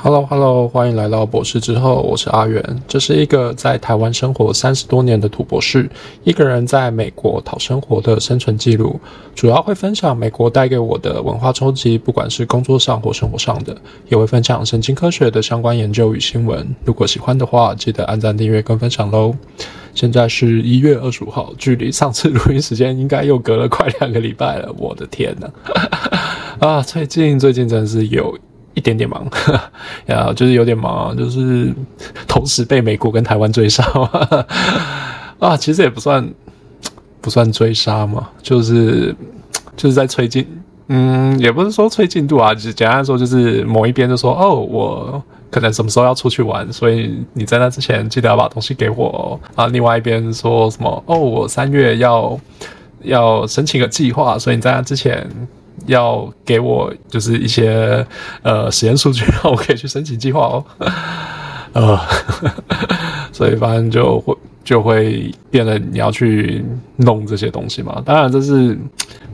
Hello Hello，欢迎来到博士之后，我是阿元。这是一个在台湾生活三十多年的土博士，一个人在美国讨生活的生存记录，主要会分享美国带给我的文化冲击，不管是工作上或生活上的，也会分享神经科学的相关研究与新闻。如果喜欢的话，记得按赞、订阅跟分享喽。现在是一月二十五号，距离上次录音时间应该又隔了快两个礼拜了。我的天呐！啊，最近最近真是有。一点点忙，呀，就是有点忙，就是同时被美国跟台湾追杀，啊，其实也不算不算追杀嘛，就是就是在催进，嗯，也不是说催进度啊，就简单说就是某一边就说，哦，我可能什么时候要出去玩，所以你在那之前记得要把东西给我啊。另外一边说什么，哦，我三月要要申请个计划，所以你在那之前。要给我就是一些呃实验数据，让我可以去申请计划哦，呃，所以反正就会就会变得你要去弄这些东西嘛。当然这是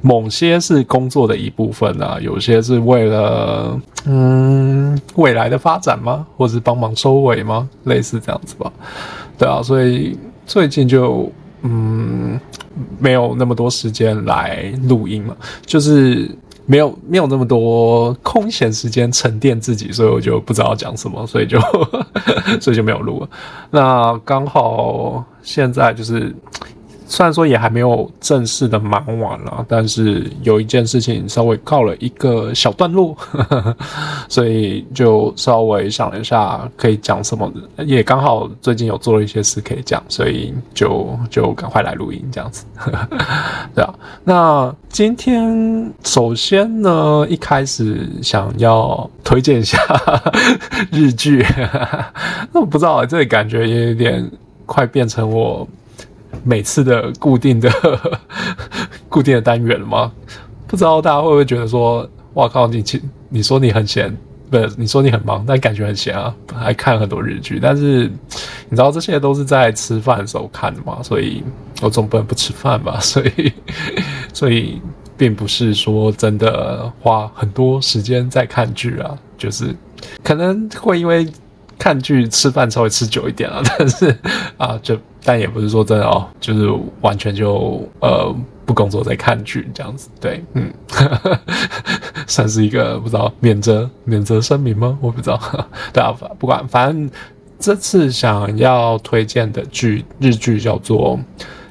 某些是工作的一部分啊，有些是为了嗯未来的发展吗？或者是帮忙收尾吗？类似这样子吧。对啊，所以最近就嗯没有那么多时间来录音嘛，就是。没有没有那么多空闲时间沉淀自己，所以我就不知道讲什么，所以就 所以就没有录了。那刚好现在就是。虽然说也还没有正式的忙完了，但是有一件事情稍微告了一个小段落，呵呵，所以就稍微想了一下可以讲什么，也刚好最近有做了一些事可以讲，所以就就赶快来录音这样子，呵呵，对啊。那今天首先呢，一开始想要推荐一下 日剧，那我不知道这里感觉也有点快变成我。每次的固定的 固定的单元了吗？不知道大家会不会觉得说，哇靠，你你说你很闲，不是你说你很忙，但感觉很闲啊，还看很多日剧。但是你知道这些都是在吃饭的时候看的嘛，所以我总不能不吃饭吧，所以所以并不是说真的花很多时间在看剧啊，就是可能会因为。看剧吃饭稍微吃久一点了，但是啊，就但也不是说真的哦，就是完全就呃不工作在看剧这样子，对，嗯，算是一个不知道免责免责声明吗？我不知道，对啊，不管反正这次想要推荐的剧日剧叫做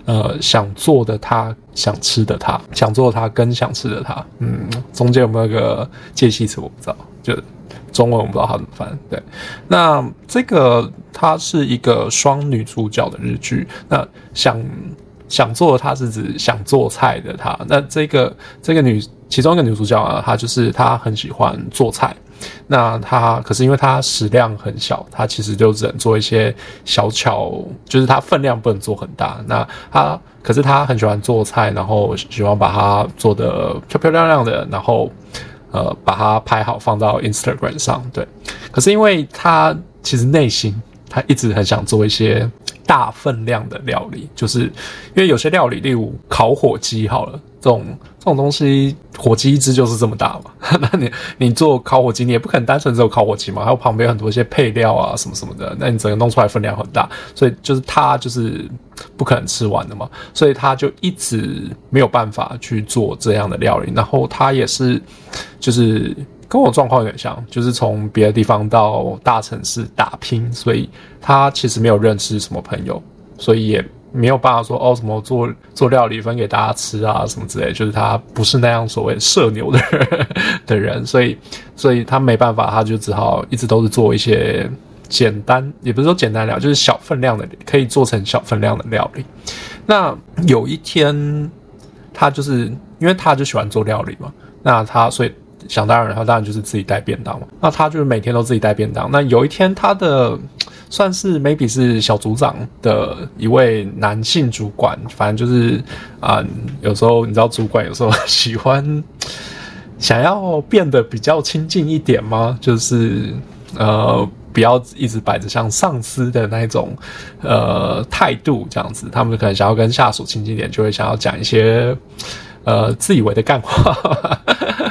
呃想做的他想吃的他想做的他跟想吃的他，嗯，中间有没有个介系词我不知道，就。中文我不知道它怎么翻，对，那这个它是一个双女主角的日剧。那想想做的她是指想做菜的她。那这个这个女其中一个女主角啊，她就是她很喜欢做菜。那她可是因为她食量很小，她其实就只能做一些小巧，就是她分量不能做很大。那她可是她很喜欢做菜，然后喜欢把它做得漂漂亮亮的，然后。呃，把它拍好放到 Instagram 上，对。可是因为他其实内心他一直很想做一些大分量的料理，就是因为有些料理，例如烤火鸡，好了，这种这种东西，火鸡一只就是这么大嘛。那你你做烤火鸡，你也不可能单纯只有烤火鸡嘛，还有旁边很多一些配料啊什么什么的，那你整个弄出来分量很大，所以就是他就是。不可能吃完的嘛，所以他就一直没有办法去做这样的料理。然后他也是，就是跟我状况有点像，就是从别的地方到大城市打拼，所以他其实没有认识什么朋友，所以也没有办法说哦什么做做料理分给大家吃啊什么之类，就是他不是那样所谓社牛的人的人，所以所以他没办法，他就只好一直都是做一些。简单也不是说简单料，就是小分量的，可以做成小分量的料理。那有一天，他就是因为他就喜欢做料理嘛，那他所以想当然，他当然就是自己带便当嘛。那他就是每天都自己带便当。那有一天，他的算是 maybe 是小组长的一位男性主管，反正就是啊、有时候你知道，主管有时候喜欢想要变得比较亲近一点吗？就是呃。不要一直摆着像上司的那种呃态度这样子，他们可能想要跟下属亲近点，就会想要讲一些呃自以为的干话。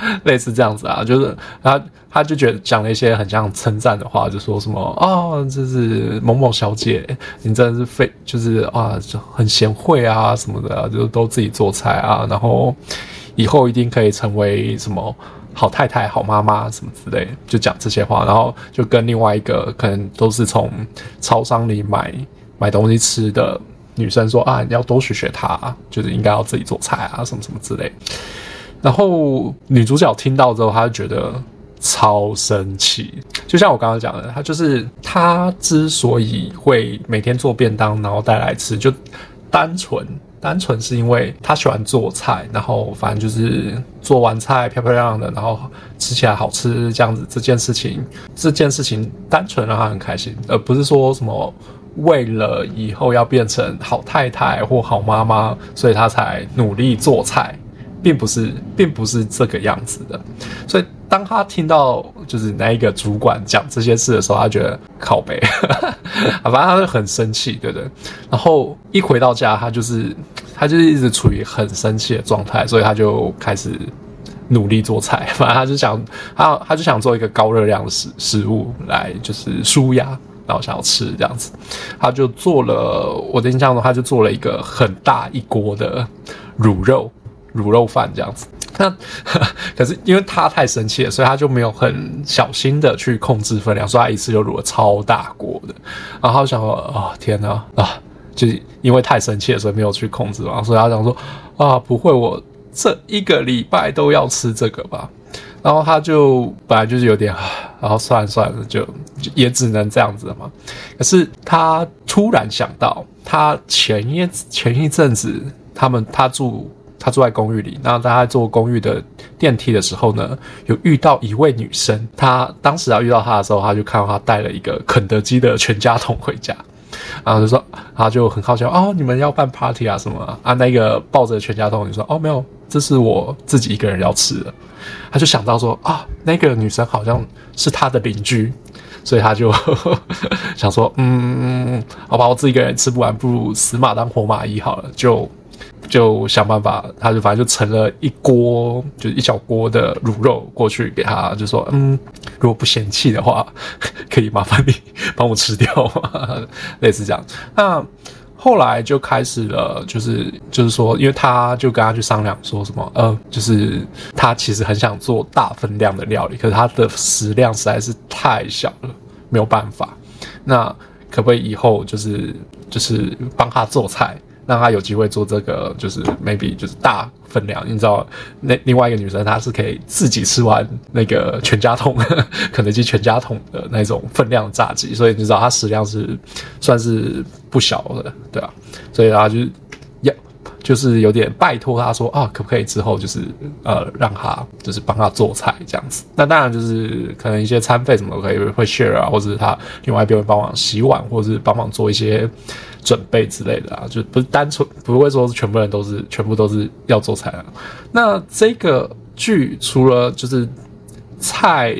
类似这样子啊，就是他他就觉得讲了一些很像称赞的话，就说什么哦，这是某某小姐，你真的是非就是啊，就很贤惠啊什么的，就都自己做菜啊，然后以后一定可以成为什么好太太、好妈妈什么之类，就讲这些话，然后就跟另外一个可能都是从超商里买买东西吃的女生说啊，你要多学学她，就是应该要自己做菜啊，什么什么之类。然后女主角听到之后，她就觉得超生气。就像我刚刚讲的，她就是她之所以会每天做便当，然后带来吃，就单纯单纯是因为她喜欢做菜，然后反正就是做完菜漂漂亮亮的，然后吃起来好吃这样子。这件事情，这件事情单纯让她很开心，而不是说什么为了以后要变成好太太或好妈妈，所以她才努力做菜。并不是，并不是这个样子的，所以当他听到就是那一个主管讲这些事的时候，他觉得靠北，反正他就很生气，对不对？然后一回到家，他就是他就是一直处于很生气的状态，所以他就开始努力做菜，反正他就想他他就想做一个高热量食食物来就是舒压，然后想要吃这样子，他就做了我的印象中，他就做了一个很大一锅的卤肉。卤肉饭这样子，那 可是因为他太生气了，所以他就没有很小心的去控制分量，所以他一次就卤了超大锅的。然后想说：“啊、哦，天哪啊！”就是因为太生气了，所以没有去控制嘛。所以他想说：“啊，不会，我这一个礼拜都要吃这个吧？”然后他就本来就是有点，然后算了算了，就也只能这样子了嘛。可是他突然想到，他前一前一阵子他们他住。他住在公寓里，然后他在坐公寓的电梯的时候呢，有遇到一位女生。他当时要遇到她的时候，他就看到她带了一个肯德基的全家桶回家，然后就说，他就很好奇哦，你们要办 party 啊什么啊？那个抱着全家桶，你说哦没有，这是我自己一个人要吃的。他就想到说啊，那个女生好像是他的邻居，所以他就 想说，嗯，好吧，我自己一个人吃不完，不如死马当活马医好了，就。就想办法，他就反正就盛了一锅，就是一小锅的卤肉过去给他，就说：“嗯，如果不嫌弃的话，可以麻烦你帮我吃掉吗？” 类似这样。那后来就开始了，就是就是说，因为他就跟他去商量说什么，呃，就是他其实很想做大分量的料理，可是他的食量实在是太小了，没有办法。那可不可以以后就是就是帮他做菜？让他有机会做这个，就是 maybe 就是大分量，你知道，那另外一个女生她是可以自己吃完那个全家桶，肯德基全家桶的那种分量炸鸡，所以你知道她食量是算是不小的，对啊，所以她就要就是有点拜托他说啊，可不可以之后就是呃让他就是帮他做菜这样子，那当然就是可能一些餐费什么都可以会 share 啊，或者是他另外一边会帮忙洗碗，或者是帮忙做一些。准备之类的啊，就不是单纯不会说是全部人都是全部都是要做菜啊。那这个剧除了就是菜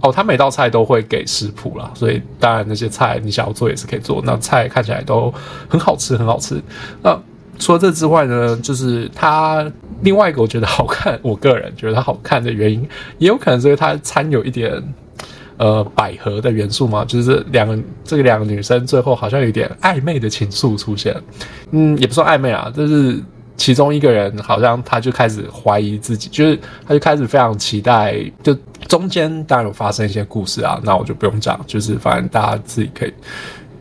哦，他每道菜都会给食谱啦，所以当然那些菜你想要做也是可以做。那菜看起来都很好吃，很好吃。那除了这之外呢，就是他另外一个我觉得好看，我个人觉得它好看的原因，也有可能是因为它掺有一点。呃，百合的元素嘛，就是两个这个两个女生最后好像有点暧昧的情愫出现，嗯，也不算暧昧啊，就是其中一个人好像他就开始怀疑自己，就是他就开始非常期待，就中间当然有发生一些故事啊，那我就不用讲，就是反正大家自己可以。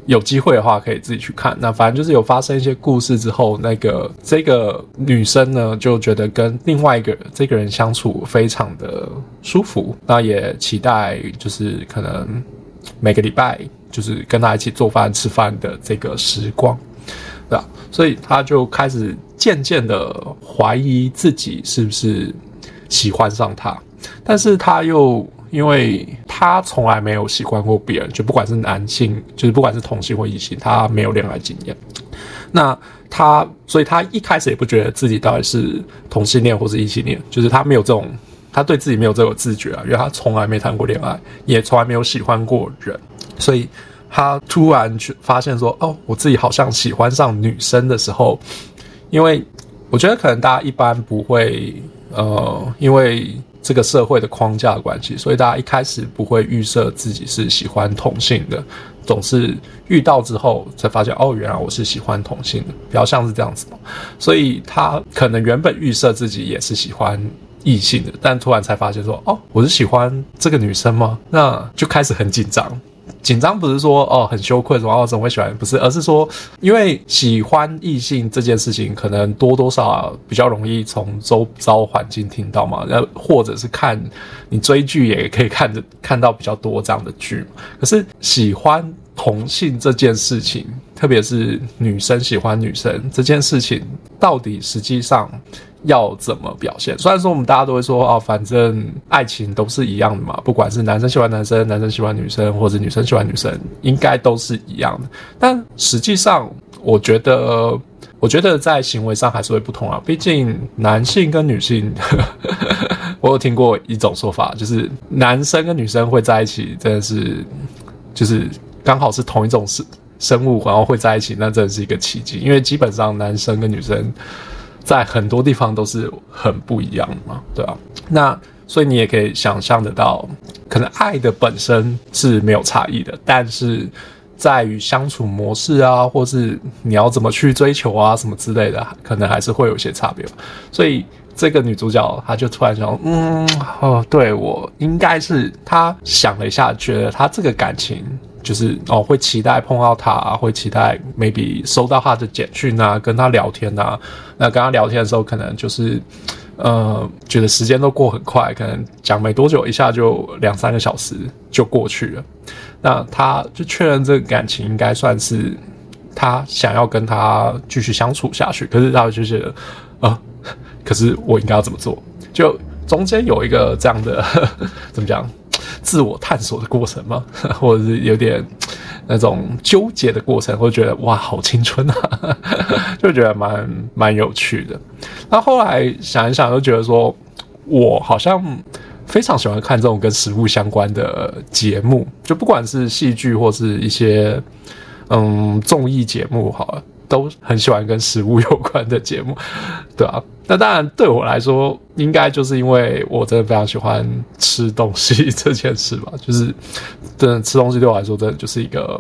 有机会的话，可以自己去看。那反正就是有发生一些故事之后，那个这个女生呢，就觉得跟另外一个这个人相处非常的舒服。那也期待就是可能每个礼拜就是跟他一起做饭吃饭的这个时光，对吧？所以他就开始渐渐的怀疑自己是不是喜欢上他，但是他又。因为他从来没有喜欢过别人，就不管是男性，就是不管是同性或异性，他没有恋爱经验。那他，所以他一开始也不觉得自己到底是同性恋或是异性恋，就是他没有这种，他对自己没有这个自觉啊，因为他从来没谈过恋爱，也从来没有喜欢过人，所以他突然去发现说，哦，我自己好像喜欢上女生的时候，因为我觉得可能大家一般不会，呃，因为。这个社会的框架关系，所以大家一开始不会预设自己是喜欢同性的，总是遇到之后才发现哦，原来我是喜欢同性的，比较像是这样子嘛。所以他可能原本预设自己也是喜欢异性的，但突然才发现说哦，我是喜欢这个女生吗？那就开始很紧张。紧张不是说哦很羞愧，什么哦怎么会喜欢？不是，而是说因为喜欢异性这件事情，可能多多少少比较容易从周遭环境听到嘛，然后或者是看你追剧也可以看着看到比较多这样的剧。可是喜欢同性这件事情，特别是女生喜欢女生这件事情，到底实际上？要怎么表现？虽然说我们大家都会说哦，反正爱情都是一样的嘛，不管是男生喜欢男生，男生喜欢女生，或者女生喜欢女生，应该都是一样的。但实际上，我觉得，我觉得在行为上还是会不同啊。毕竟男性跟女性，我有听过一种说法，就是男生跟女生会在一起，真的是就是刚好是同一种生生物，然后会在一起，那真的是一个奇迹。因为基本上男生跟女生。在很多地方都是很不一样的嘛，对啊。那所以你也可以想象得到，可能爱的本身是没有差异的，但是在于相处模式啊，或是你要怎么去追求啊，什么之类的，可能还是会有些差别。所以这个女主角她就突然想，嗯，哦，对，我应该是，她想了一下，觉得她这个感情。就是哦，会期待碰到他，会期待 maybe 收到他的简讯啊，跟他聊天啊。那跟他聊天的时候，可能就是呃，觉得时间都过很快，可能讲没多久，一下就两三个小时就过去了。那他就确认这个感情应该算是他想要跟他继续相处下去。可是他就觉得，呃，可是我应该要怎么做？就中间有一个这样的呵呵 怎么讲？自我探索的过程吗？或者是有点那种纠结的过程，会觉得哇，好青春啊，就觉得蛮蛮有趣的。那后来想一想，又觉得说，我好像非常喜欢看这种跟食物相关的节目，就不管是戏剧或是一些嗯综艺节目，好了。都很喜欢跟食物有关的节目，对啊。那当然对我来说，应该就是因为我真的非常喜欢吃东西这件事吧。就是真的吃东西对我来说，真的就是一个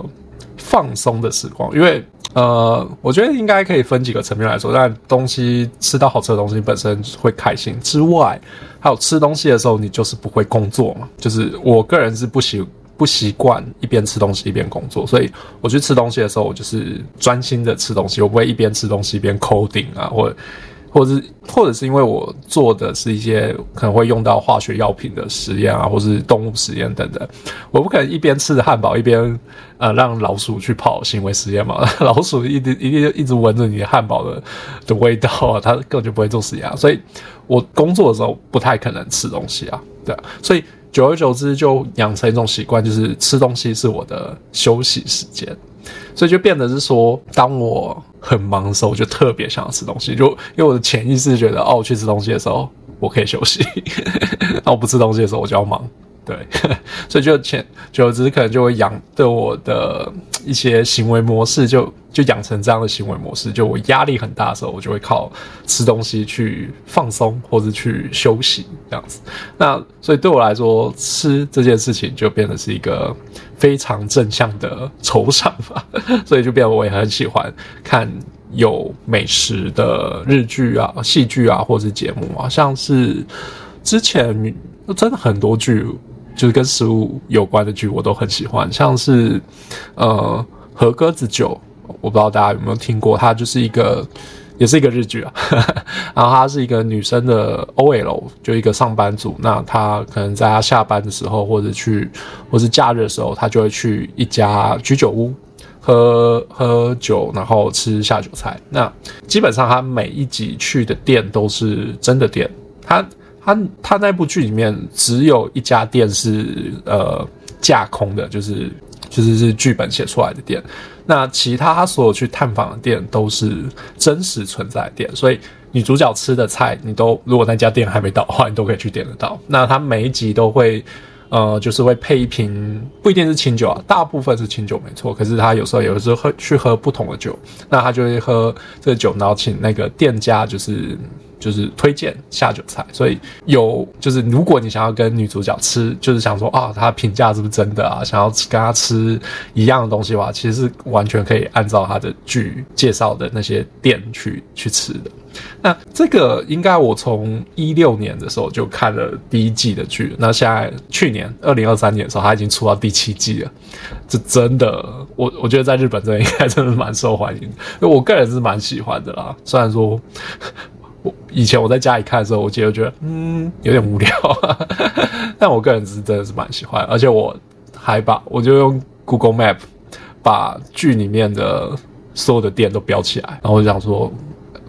放松的时光。因为呃，我觉得应该可以分几个层面来说。但东西吃到好吃的东西本身会开心之外，还有吃东西的时候，你就是不会工作嘛。就是我个人是不喜。不习惯一边吃东西一边工作，所以我去吃东西的时候，我就是专心的吃东西，我不会一边吃东西一边 coding 啊，或，或者是，或者是因为我做的是一些可能会用到化学药品的实验啊，或是动物实验等等，我不可能一边吃着汉堡一边呃让老鼠去跑行为实验嘛，老鼠一直一定一直闻着你的汉堡的的味道啊，它根本就不会做实验啊，所以我工作的时候不太可能吃东西啊，对，所以。久而久之，就养成一种习惯，就是吃东西是我的休息时间，所以就变得是说，当我很忙的时候，我就特别想要吃东西，就因为我的潜意识觉得，哦，我去吃东西的时候，我可以休息；那我不吃东西的时候，我就要忙。对，所以就前久之，可能就会养对我的一些行为模式就，就养成这样的行为模式。就我压力很大的时候，我就会靠吃东西去放松，或者去休息这样子。那所以对我来说，吃这件事情就变得是一个非常正向的酬赏吧。所以就变得我也很喜欢看有美食的日剧啊、戏剧啊，或是节目啊，像是之前真的很多剧。就是跟食物有关的剧，我都很喜欢，像是呃和鸽子酒，我不知道大家有没有听过，它就是一个，也是一个日剧啊，然后它是一个女生的 OL，就一个上班族，那她可能在她下班的时候，或者去，或是假日的时候，她就会去一家居酒屋喝喝酒，然后吃下酒菜。那基本上她每一集去的店都是真的店，她。他他那部剧里面只有一家店是呃架空的，就是就是是剧本写出来的店。那其他他所有去探访的店都是真实存在的店，所以女主角吃的菜，你都如果那家店还没到的话，你都可以去点得到。那他每一集都会呃，就是会配一瓶，不一定是清酒啊，大部分是清酒没错。可是他有时候有时候会去喝不同的酒，那他就会喝这个酒，然后请那个店家就是。就是推荐下酒菜，所以有就是如果你想要跟女主角吃，就是想说啊，她评价是不是真的啊？想要跟她吃一样的东西的话，其实是完全可以按照她的剧介绍的那些店去去吃的。那这个应该我从一六年的时候就看了第一季的剧，那现在去年二零二三年的时候，它已经出到第七季了。这真的，我我觉得在日本这应该真的蛮受欢迎，因为我个人是蛮喜欢的啦。虽然说我以前我在家里看的时候，我记得觉得嗯有点无聊，但我个人是真的是蛮喜欢，而且我还把我就用 Google Map 把剧里面的所有的店都标起来，然后我就想说。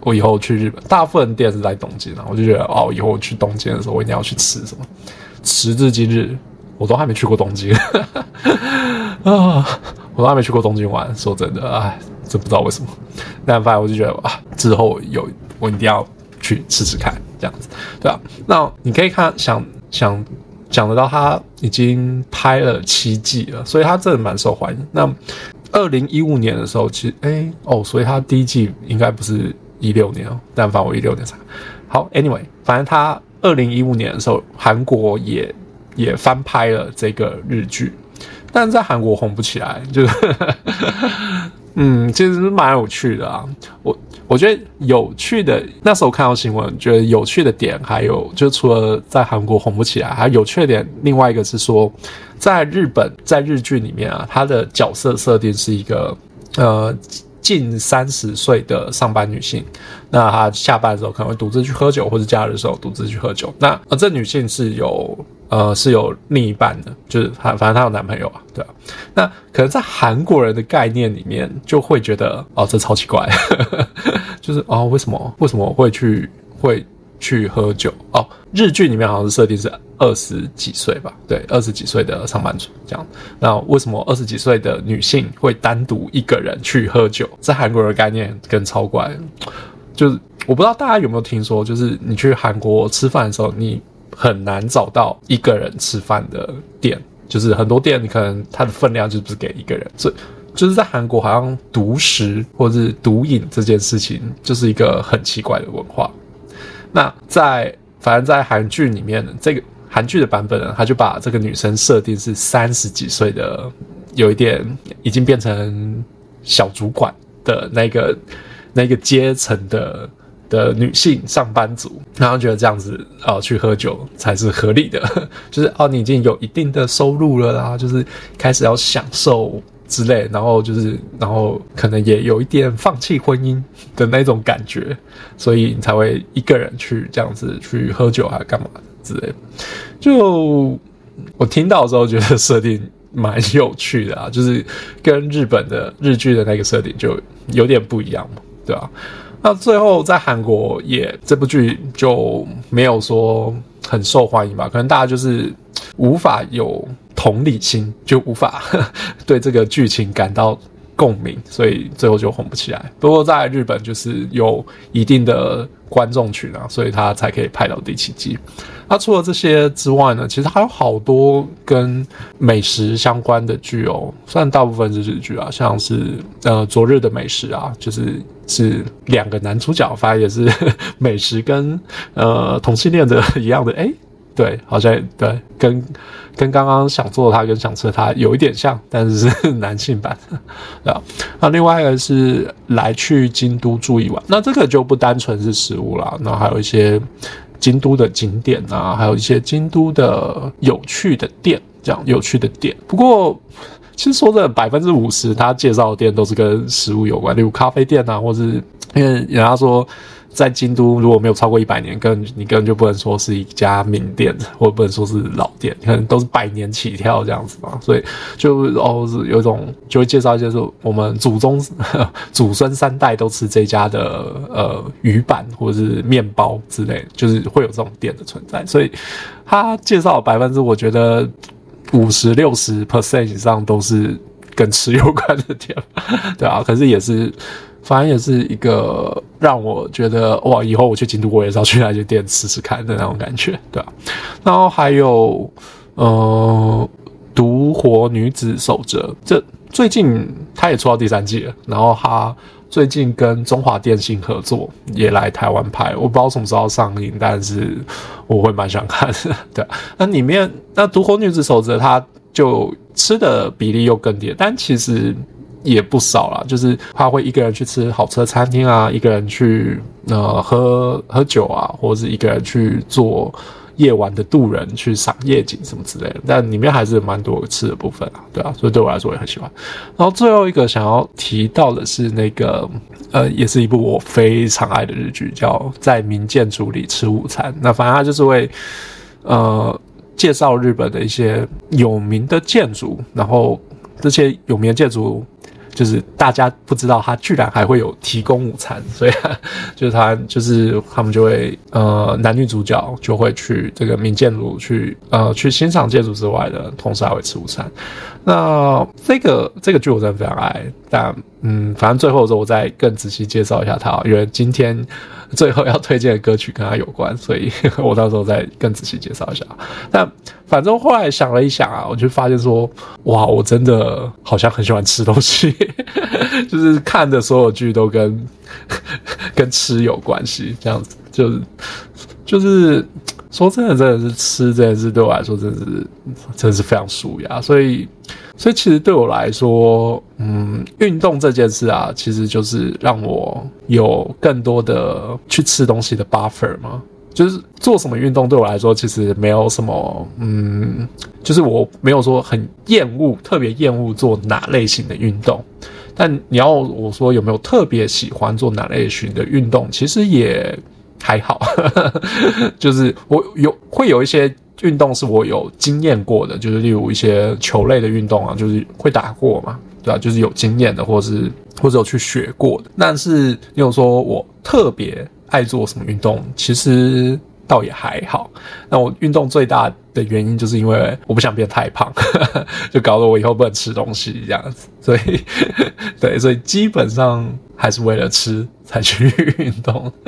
我以后去日本，大部分店是在东京啊，我就觉得哦，以后我去东京的时候，我一定要去吃什么。时至今日，我都还没去过东京 啊，我都还没去过东京玩。说真的，哎，真不知道为什么。但反正我就觉得啊，之后有我一定要去试试看，这样子，对啊。那你可以看，想想讲得到，他已经拍了七季了，所以他真的蛮受欢迎。那二零一五年的时候，其实哎哦，所以他第一季应该不是。一六年哦，但凡我一六年才好。Anyway，反正他二零一五年的时候，韩国也也翻拍了这个日剧，但在韩国红不起来，就是 嗯，其实是蛮有趣的啊。我我觉得有趣的，那时候看到新闻，觉得有趣的点还有，就除了在韩国红不起来，还有有趣的点，另外一个是说，在日本在日剧里面啊，他的角色设定是一个呃。近三十岁的上班女性，那她下班的时候可能会独自去喝酒，或者假日的时候独自去喝酒。那呃，这女性是有呃是有另一半的，就是她反正她有男朋友啊，对啊。那可能在韩国人的概念里面，就会觉得哦，这超奇怪，就是哦，为什么为什么会去会。去喝酒哦，日剧里面好像是设定是二十几岁吧？对，二十几岁的上班族这样。那为什么二十几岁的女性会单独一个人去喝酒？在韩国的概念更超怪，就是我不知道大家有没有听说，就是你去韩国吃饭的时候，你很难找到一个人吃饭的店，就是很多店你可能它的分量就不是给一个人，所以就是在韩国好像独食或者是独饮这件事情，就是一个很奇怪的文化。那在反正，在韩剧里面，这个韩剧的版本呢，他就把这个女生设定是三十几岁的，有一点已经变成小主管的那个那个阶层的的女性上班族，然后觉得这样子哦，去喝酒才是合理的，就是哦，你已经有一定的收入了啦，就是开始要享受。之类，然后就是，然后可能也有一点放弃婚姻的那种感觉，所以你才会一个人去这样子去喝酒还是干嘛之类。就我听到的时候，觉得设定蛮有趣的啊，就是跟日本的日剧的那个设定就有点不一样嘛，对吧？那最后在韩国也这部剧就没有说很受欢迎吧，可能大家就是无法有。同理心就无法 对这个剧情感到共鸣，所以最后就红不起来。不过在日本就是有一定的观众群啊，所以他才可以拍到第七季。那除了这些之外呢，其实还有好多跟美食相关的剧哦，虽然大部分是日剧啊，像是呃昨日的美食啊，就是是两个男主角，反正也是 美食跟呃同性恋的一样的，哎。对，好像对，跟跟刚刚想做的他跟想吃的他有一点像，但是是 男性版，对吧？那另外一个是来去京都住一晚，那这个就不单纯是食物啦，那还有一些京都的景点啊，还有一些京都的有趣的店，这样有趣的店。不过，其实说真的，百分之五十他介绍的店都是跟食物有关，例如咖啡店啊，或是因为人家说。在京都，如果没有超过一百年，根本你根本就不能说是一家名店，或者不能说是老店，可能都是百年起跳这样子嘛。所以就哦，是有一种就会介绍一些说，我们祖宗 祖孙三代都吃这家的呃鱼板或者是面包之类，就是会有这种店的存在。所以他介绍百分之，我觉得五十六十 percent 以上都是跟吃有关的店，对啊，可是也是。反正也是一个让我觉得哇，以后我去京都，我也是要去那间店吃吃看的那种感觉，对吧？然后还有呃，独活女子守则，这最近他也出到第三季了。然后他最近跟中华电信合作，也来台湾拍，我不知道什么时候上映，但是我会蛮想看的。对，那里面那独活女子守则，它就吃的比例又更低，但其实也不少啦，就是他会一个人去吃好吃的餐厅啊，一个人去呃喝喝酒啊，或者是一个人去做。夜晚的渡人去赏夜景什么之类的，但里面还是蛮多吃的部分啊，对啊，所以对我来说也很喜欢。然后最后一个想要提到的是那个，呃，也是一部我非常爱的日剧，叫《在民建筑里吃午餐》。那反正它就是为呃介绍日本的一些有名的建筑，然后这些有名的建筑。就是大家不知道他居然还会有提供午餐，所以就是他就是他们就会呃男女主角就会去这个民建筑去呃去欣赏建筑之外的同时还会吃午餐。那这个这个剧我真的非常爱，但嗯反正最后的时候我再更仔细介绍一下它，因为今天。最后要推荐的歌曲跟他有关，所以 我到时候再更仔细介绍一下。但反正后来想了一想啊，我就发现说，哇，我真的好像很喜欢吃东西，就是看的所有剧都跟跟吃有关系，这样子就是就是说真的，真的是吃这件事对我来说，真的是真的是非常舒压，所以。所以其实对我来说，嗯，运动这件事啊，其实就是让我有更多的去吃东西的 buffer 嘛。就是做什么运动对我来说，其实没有什么，嗯，就是我没有说很厌恶，特别厌恶做哪类型的运动。但你要我说有没有特别喜欢做哪类型的运动，其实也还好。就是我有会有一些。运动是我有经验过的，就是例如一些球类的运动啊，就是会打过嘛，对吧？就是有经验的，或是或者有去学过的。但是你有说我特别爱做什么运动，其实倒也还好。那我运动最大的原因就是因为我不想变太胖，就搞得我以后不能吃东西这样子。所以，对，所以基本上还是为了吃才去运动，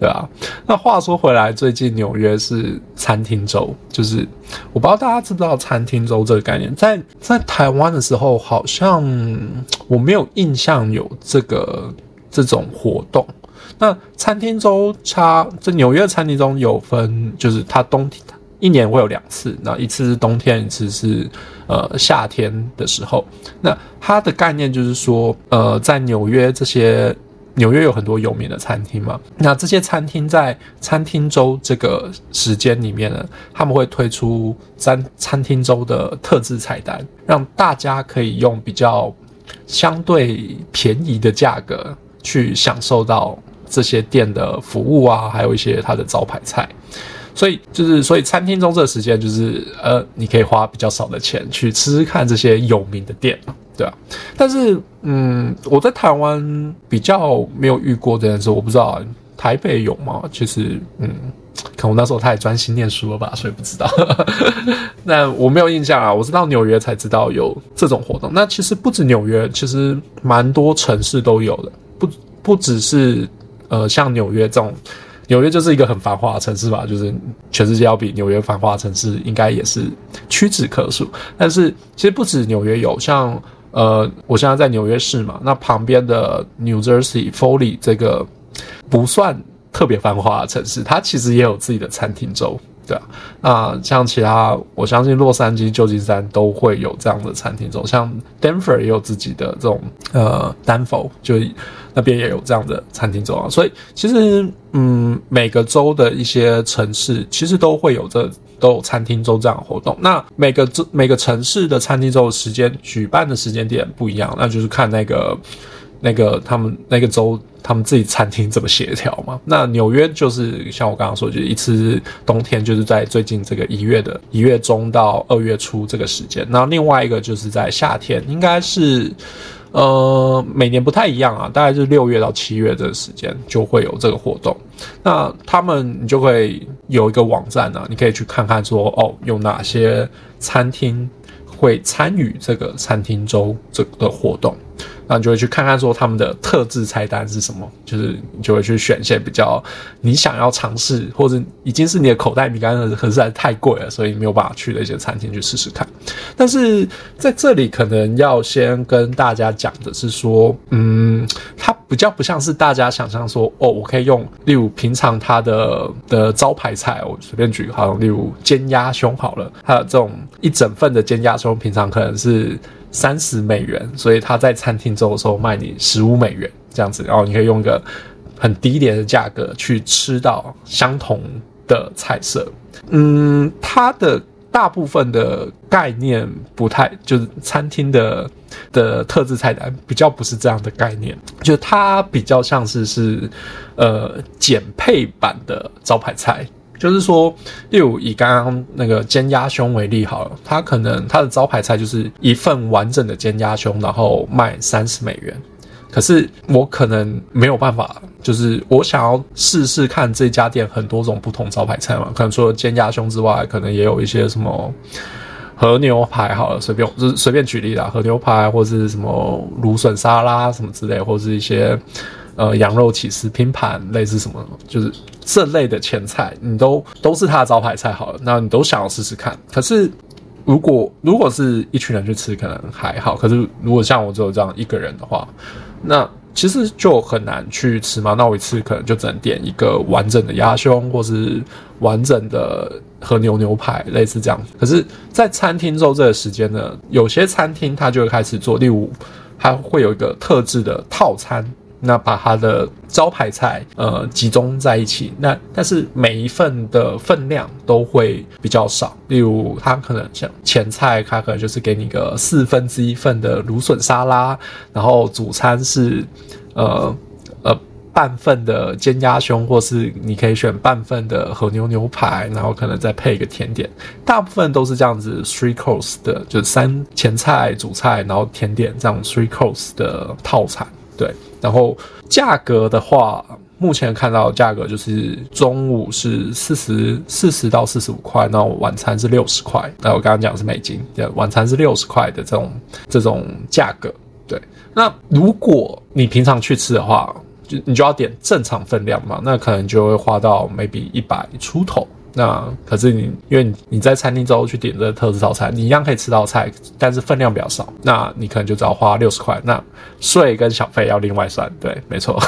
对吧？那话说回来，最近纽约是餐厅周，就是我不知道大家知不知道餐厅周这个概念，在在台湾的时候，好像我没有印象有这个这种活动。那餐厅周，它这纽约餐厅中有分，就是它冬天一年会有两次，那一次是冬天，一次是呃夏天的时候。那它的概念就是说，呃，在纽约这些纽约有很多有名的餐厅嘛，那这些餐厅在餐厅周这个时间里面呢，他们会推出餐餐厅周的特制菜单，让大家可以用比较相对便宜的价格去享受到。这些店的服务啊，还有一些它的招牌菜，所以就是，所以餐厅周这个时间就是，呃，你可以花比较少的钱去吃吃看这些有名的店，对啊。但是，嗯，我在台湾比较没有遇过这件事，我不知道台北有吗？其实，嗯，可能我那时候太专心念书了吧，所以不知道。那我没有印象啊，我是到纽约才知道有这种活动。那其实不止纽约，其实蛮多城市都有的，不不只是。呃，像纽约这种，纽约就是一个很繁华的城市吧，就是全世界要比纽约繁华的城市，应该也是屈指可数。但是其实不止纽约有，像呃，我现在在纽约市嘛，那旁边的 New Jersey Foley 这个不算特别繁华的城市，它其实也有自己的餐厅周。对啊，那像其他，我相信洛杉矶、旧金山都会有这样的餐厅周，像 Denver 也有自己的这种呃丹佛，就那边也有这样的餐厅周啊。所以其实，嗯，每个州的一些城市其实都会有这都有餐厅周这样的活动。那每个州每个城市的餐厅周的时间举办的时间点不一样，那就是看那个。那个他们那个州，他们自己餐厅怎么协调嘛？那纽约就是像我刚刚说，就是一次冬天就是在最近这个一月的一月中到二月初这个时间。那另外一个就是在夏天，应该是呃每年不太一样啊，大概是六月到七月这个时间就会有这个活动。那他们你就会有一个网站呢、你可以去看看说哦，有哪些餐厅会参与这个餐厅周这个活动。那你就会去看看说他们的特制菜单是什么，就是你就会去选一些比较你想要尝试或者已经是你的口袋名单的，可是实在太贵了，所以没有办法去的一些餐厅去试试看。但是在这里可能要先跟大家讲的是说，嗯，它比较不像是大家想象说，哦，我可以用，例如平常它的的招牌菜，我随便举个，好例如煎鸭胸好了，还有这种一整份的煎鸭胸，平常可能是三十美元，所以他在餐厅做的时候卖你十五美元这样子，然后你可以用一个很低廉的价格去吃到相同的菜色。嗯，它的大部分的概念不太，就是餐厅的的特制菜单比较不是这样的概念，就它比较像是是呃简配版的招牌菜。就是说，例如以刚刚那个煎鸭胸为例好了，它可能它的招牌菜就是一份完整的煎鸭胸，然后卖三十美元。可是我可能没有办法，就是我想要试试看这家店很多种不同招牌菜嘛，可能除了煎鸭胸之外，可能也有一些什么和牛排好了，随便就是随便举例啦，和牛排或是什么芦笋沙拉什么之类，或是一些。呃，羊肉起司拼盘，类似什么，就是这类的前菜，你都都是他的招牌菜好了，那你都想要试试看。可是，如果如果是一群人去吃，可能还好。可是，如果像我只有这样一个人的话，那其实就很难去吃嘛。那我一次可能就只能点一个完整的鸭胸，或是完整的和牛牛排，类似这样。可是，在餐厅做这个时间呢，有些餐厅它就会开始做，例如它会有一个特制的套餐。那把它的招牌菜呃集中在一起，那但是每一份的分量都会比较少。例如，它可能像前菜，它可能就是给你个四分之一份的芦笋沙拉，然后主餐是呃呃半份的煎鸭胸，或是你可以选半份的和牛牛排，然后可能再配一个甜点。大部分都是这样子，three course 的，就是三前菜、主菜，然后甜点这样 three course 的套餐。对，然后价格的话，目前看到价格就是中午是四十四十到四十五块，那晚餐是六十块。那我刚刚讲是美金，对，晚餐是六十块的这种这种价格。对，那如果你平常去吃的话，就你就要点正常分量嘛，那可能就会花到 maybe 一百出头。那可是你，因为你在餐厅之后去点这个特制套餐，你一样可以吃到菜，但是分量比较少。那你可能就只要花六十块。那税跟小费要另外算，对，没错。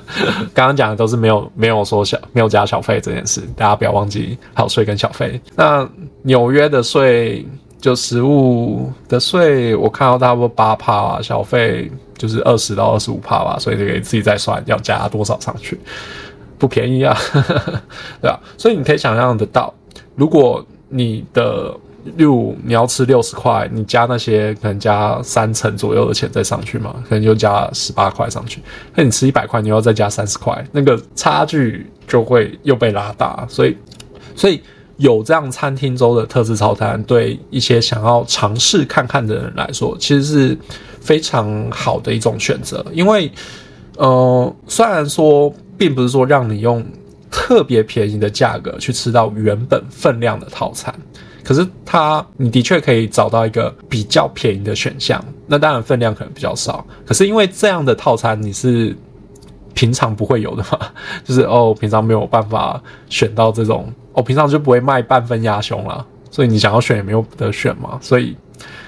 刚刚讲的都是没有没有说小没有加小费这件事，大家不要忘记还有税跟小费。那纽约的税就食物的税，我看到差不多八趴，小费就是二十到二十五趴吧，所以就可以自己再算要加多少上去。不便宜啊，对吧？所以你可以想象得到，如果你的六你要吃六十块，你加那些可能加三成左右的钱再上去嘛，可能就加十八块上去。那你吃一百块，你要再加三十块，那个差距就会又被拉大。所以，所以有这样餐厅周的特制套餐，对一些想要尝试看看的人来说，其实是非常好的一种选择。因为，呃，虽然说。并不是说让你用特别便宜的价格去吃到原本分量的套餐，可是它你的确可以找到一个比较便宜的选项。那当然分量可能比较少，可是因为这样的套餐你是平常不会有的嘛，就是哦，平常没有办法选到这种，哦，平常就不会卖半份鸭胸了，所以你想要选也没有得选嘛，所以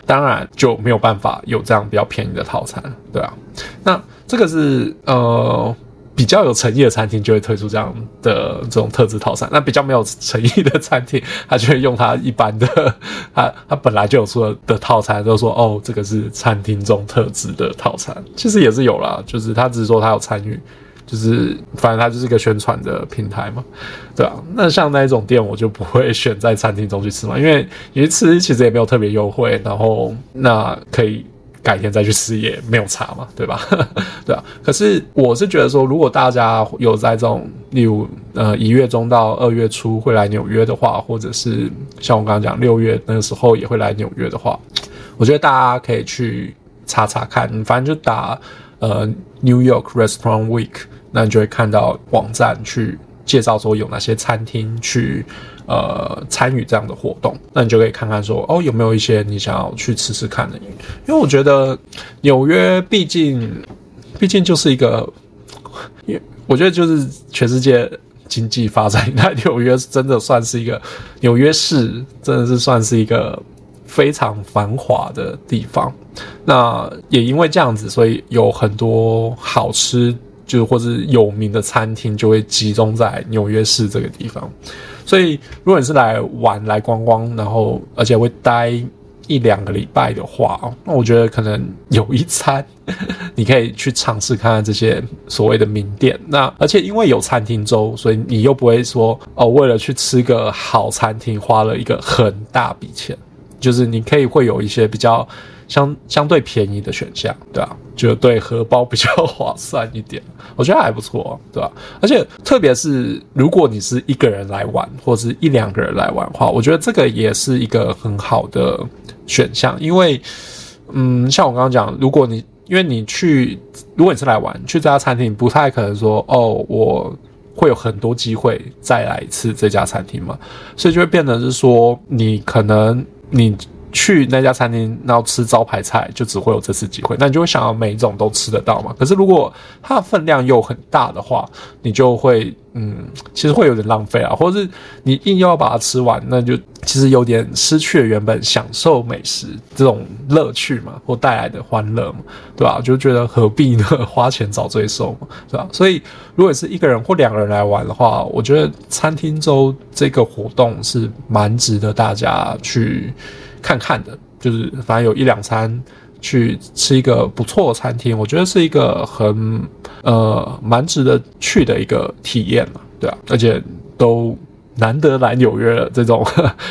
当然就没有办法有这样比较便宜的套餐，对啊，那这个是呃。比较有诚意的餐厅就会推出这样的这种特制套餐，那比较没有诚意的餐厅，他就会用他一般的，他他本来就有出的的套餐，就说哦，这个是餐厅中特制的套餐，其实也是有啦，就是他只是说他有参与，就是反正它就是一个宣传的平台嘛，对啊，那像那一种店，我就不会选在餐厅中去吃嘛，因为你吃其实也没有特别优惠，然后那可以。改天再去吃也没有差嘛，对吧？对啊。可是我是觉得说，如果大家有在这种，例如呃一月中到二月初会来纽约的话，或者是像我刚刚讲六月那个时候也会来纽约的话，我觉得大家可以去查查看，反正就打呃 New York Restaurant Week，那你就会看到网站去介绍说有哪些餐厅去呃参与这样的活动，那你就可以看看说哦有没有一些你想要去吃吃看的。因为我觉得纽约毕竟毕竟就是一个，因为我觉得就是全世界经济发展，那纽约真的算是一个纽约市，真的是算是一个非常繁华的地方。那也因为这样子，所以有很多好吃。就或是有名的餐厅就会集中在纽约市这个地方，所以如果你是来玩来观光，然后而且会待一两个礼拜的话，那我觉得可能有一餐你可以去尝试看看这些所谓的名店。那而且因为有餐厅周，所以你又不会说哦，为了去吃个好餐厅花了一个很大笔钱，就是你可以会有一些比较。相相对便宜的选项，对啊，就对荷包比较划算一点，我觉得还不错，对吧？而且特别是如果你是一个人来玩，或者是一两个人来玩的话，我觉得这个也是一个很好的选项，因为，嗯，像我刚刚讲，如果你因为你去，如果你是来玩，去这家餐厅，不太可能说，哦，我会有很多机会再来一次这家餐厅嘛，所以就会变成是说，你可能你。去那家餐厅，然后吃招牌菜，就只会有这次机会，那你就会想要每一种都吃得到嘛。可是如果它的分量又很大的话，你就会，嗯，其实会有点浪费啊，或者是你硬要把它吃完，那就其实有点失去了原本享受美食这种乐趣嘛，或带来的欢乐嘛，对吧？就觉得何必呢？花钱找罪受嘛，对吧？所以如果是一个人或两个人来玩的话，我觉得餐厅周这个活动是蛮值得大家去。看看的，就是反正有一两餐去吃一个不错的餐厅，我觉得是一个很呃蛮值得去的一个体验嘛，对啊，而且都难得来纽约了，这种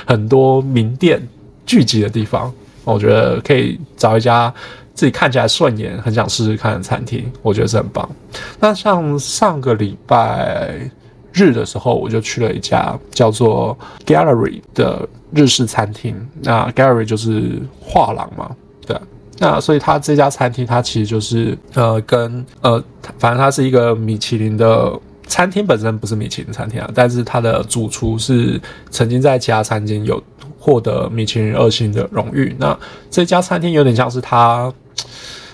很多名店聚集的地方，我觉得可以找一家自己看起来顺眼、很想试试看的餐厅，我觉得是很棒。那像上个礼拜日的时候，我就去了一家叫做 Gallery 的日式餐厅。那 Gary 就是画廊嘛，对。那所以它这家餐厅，它其实就是呃，跟呃，反正它是一个米其林的餐厅，本身不是米其林餐厅啊，但是它的主厨是曾经在其他餐厅有获得米其林二星的荣誉。那这家餐厅有点像是它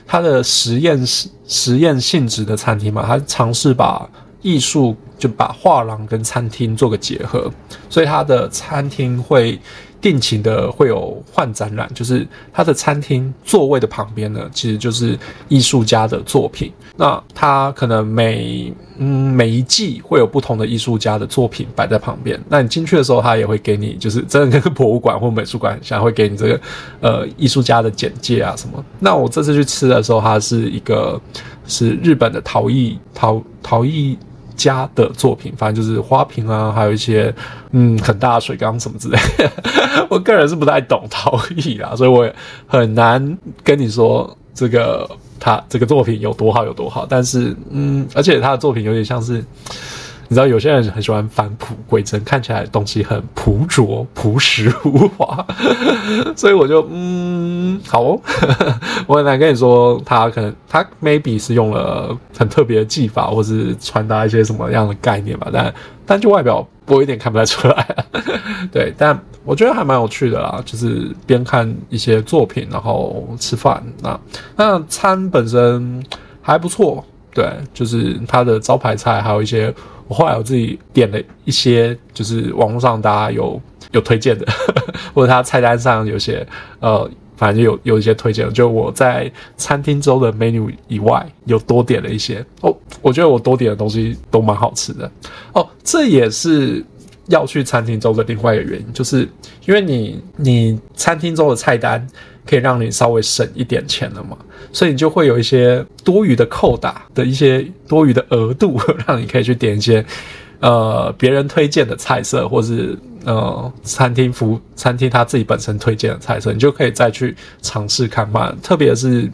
它的实验实实验性质的餐厅嘛，它尝试把艺术。就把画廊跟餐厅做个结合，所以它的餐厅会定期的会有换展览，就是它的餐厅座位的旁边呢，其实就是艺术家的作品。那它可能每嗯每一季会有不同的艺术家的作品摆在旁边。那你进去的时候，他也会给你，就是真的跟博物馆或美术馆很像，会给你这个呃艺术家的简介啊什么。那我这次去吃的时候，它是一个是日本的陶艺陶陶艺。家的作品，反正就是花瓶啊，还有一些嗯很大的水缸什么之类的。我个人是不太懂陶艺啊，所以我很难跟你说这个他这个作品有多好有多好。但是嗯，而且他的作品有点像是。你知道有些人很喜欢返璞归真，看起来东西很朴拙、朴实无华，所以我就嗯，好哦，我很难跟你说他可能他 maybe 是用了很特别的技法，或是传达一些什么样的概念吧，但但就外表我有点看不太出来，对，但我觉得还蛮有趣的啦，就是边看一些作品，然后吃饭，那那餐本身还不错，对，就是它的招牌菜还有一些。我后来我自己点了一些，就是网络上大家有有推荐的，或者他菜单上有些呃，反正有有一些推荐，就我在餐厅中的 menu 以外，有多点了一些哦。我觉得我多点的东西都蛮好吃的哦。这也是要去餐厅中的另外一个原因，就是因为你你餐厅中的菜单。可以让你稍微省一点钱了嘛，所以你就会有一些多余的扣打的一些多余的额度，让你可以去点一些呃别人推荐的菜色，或是呃餐厅服餐厅他自己本身推荐的菜色，你就可以再去尝试看嘛。特别是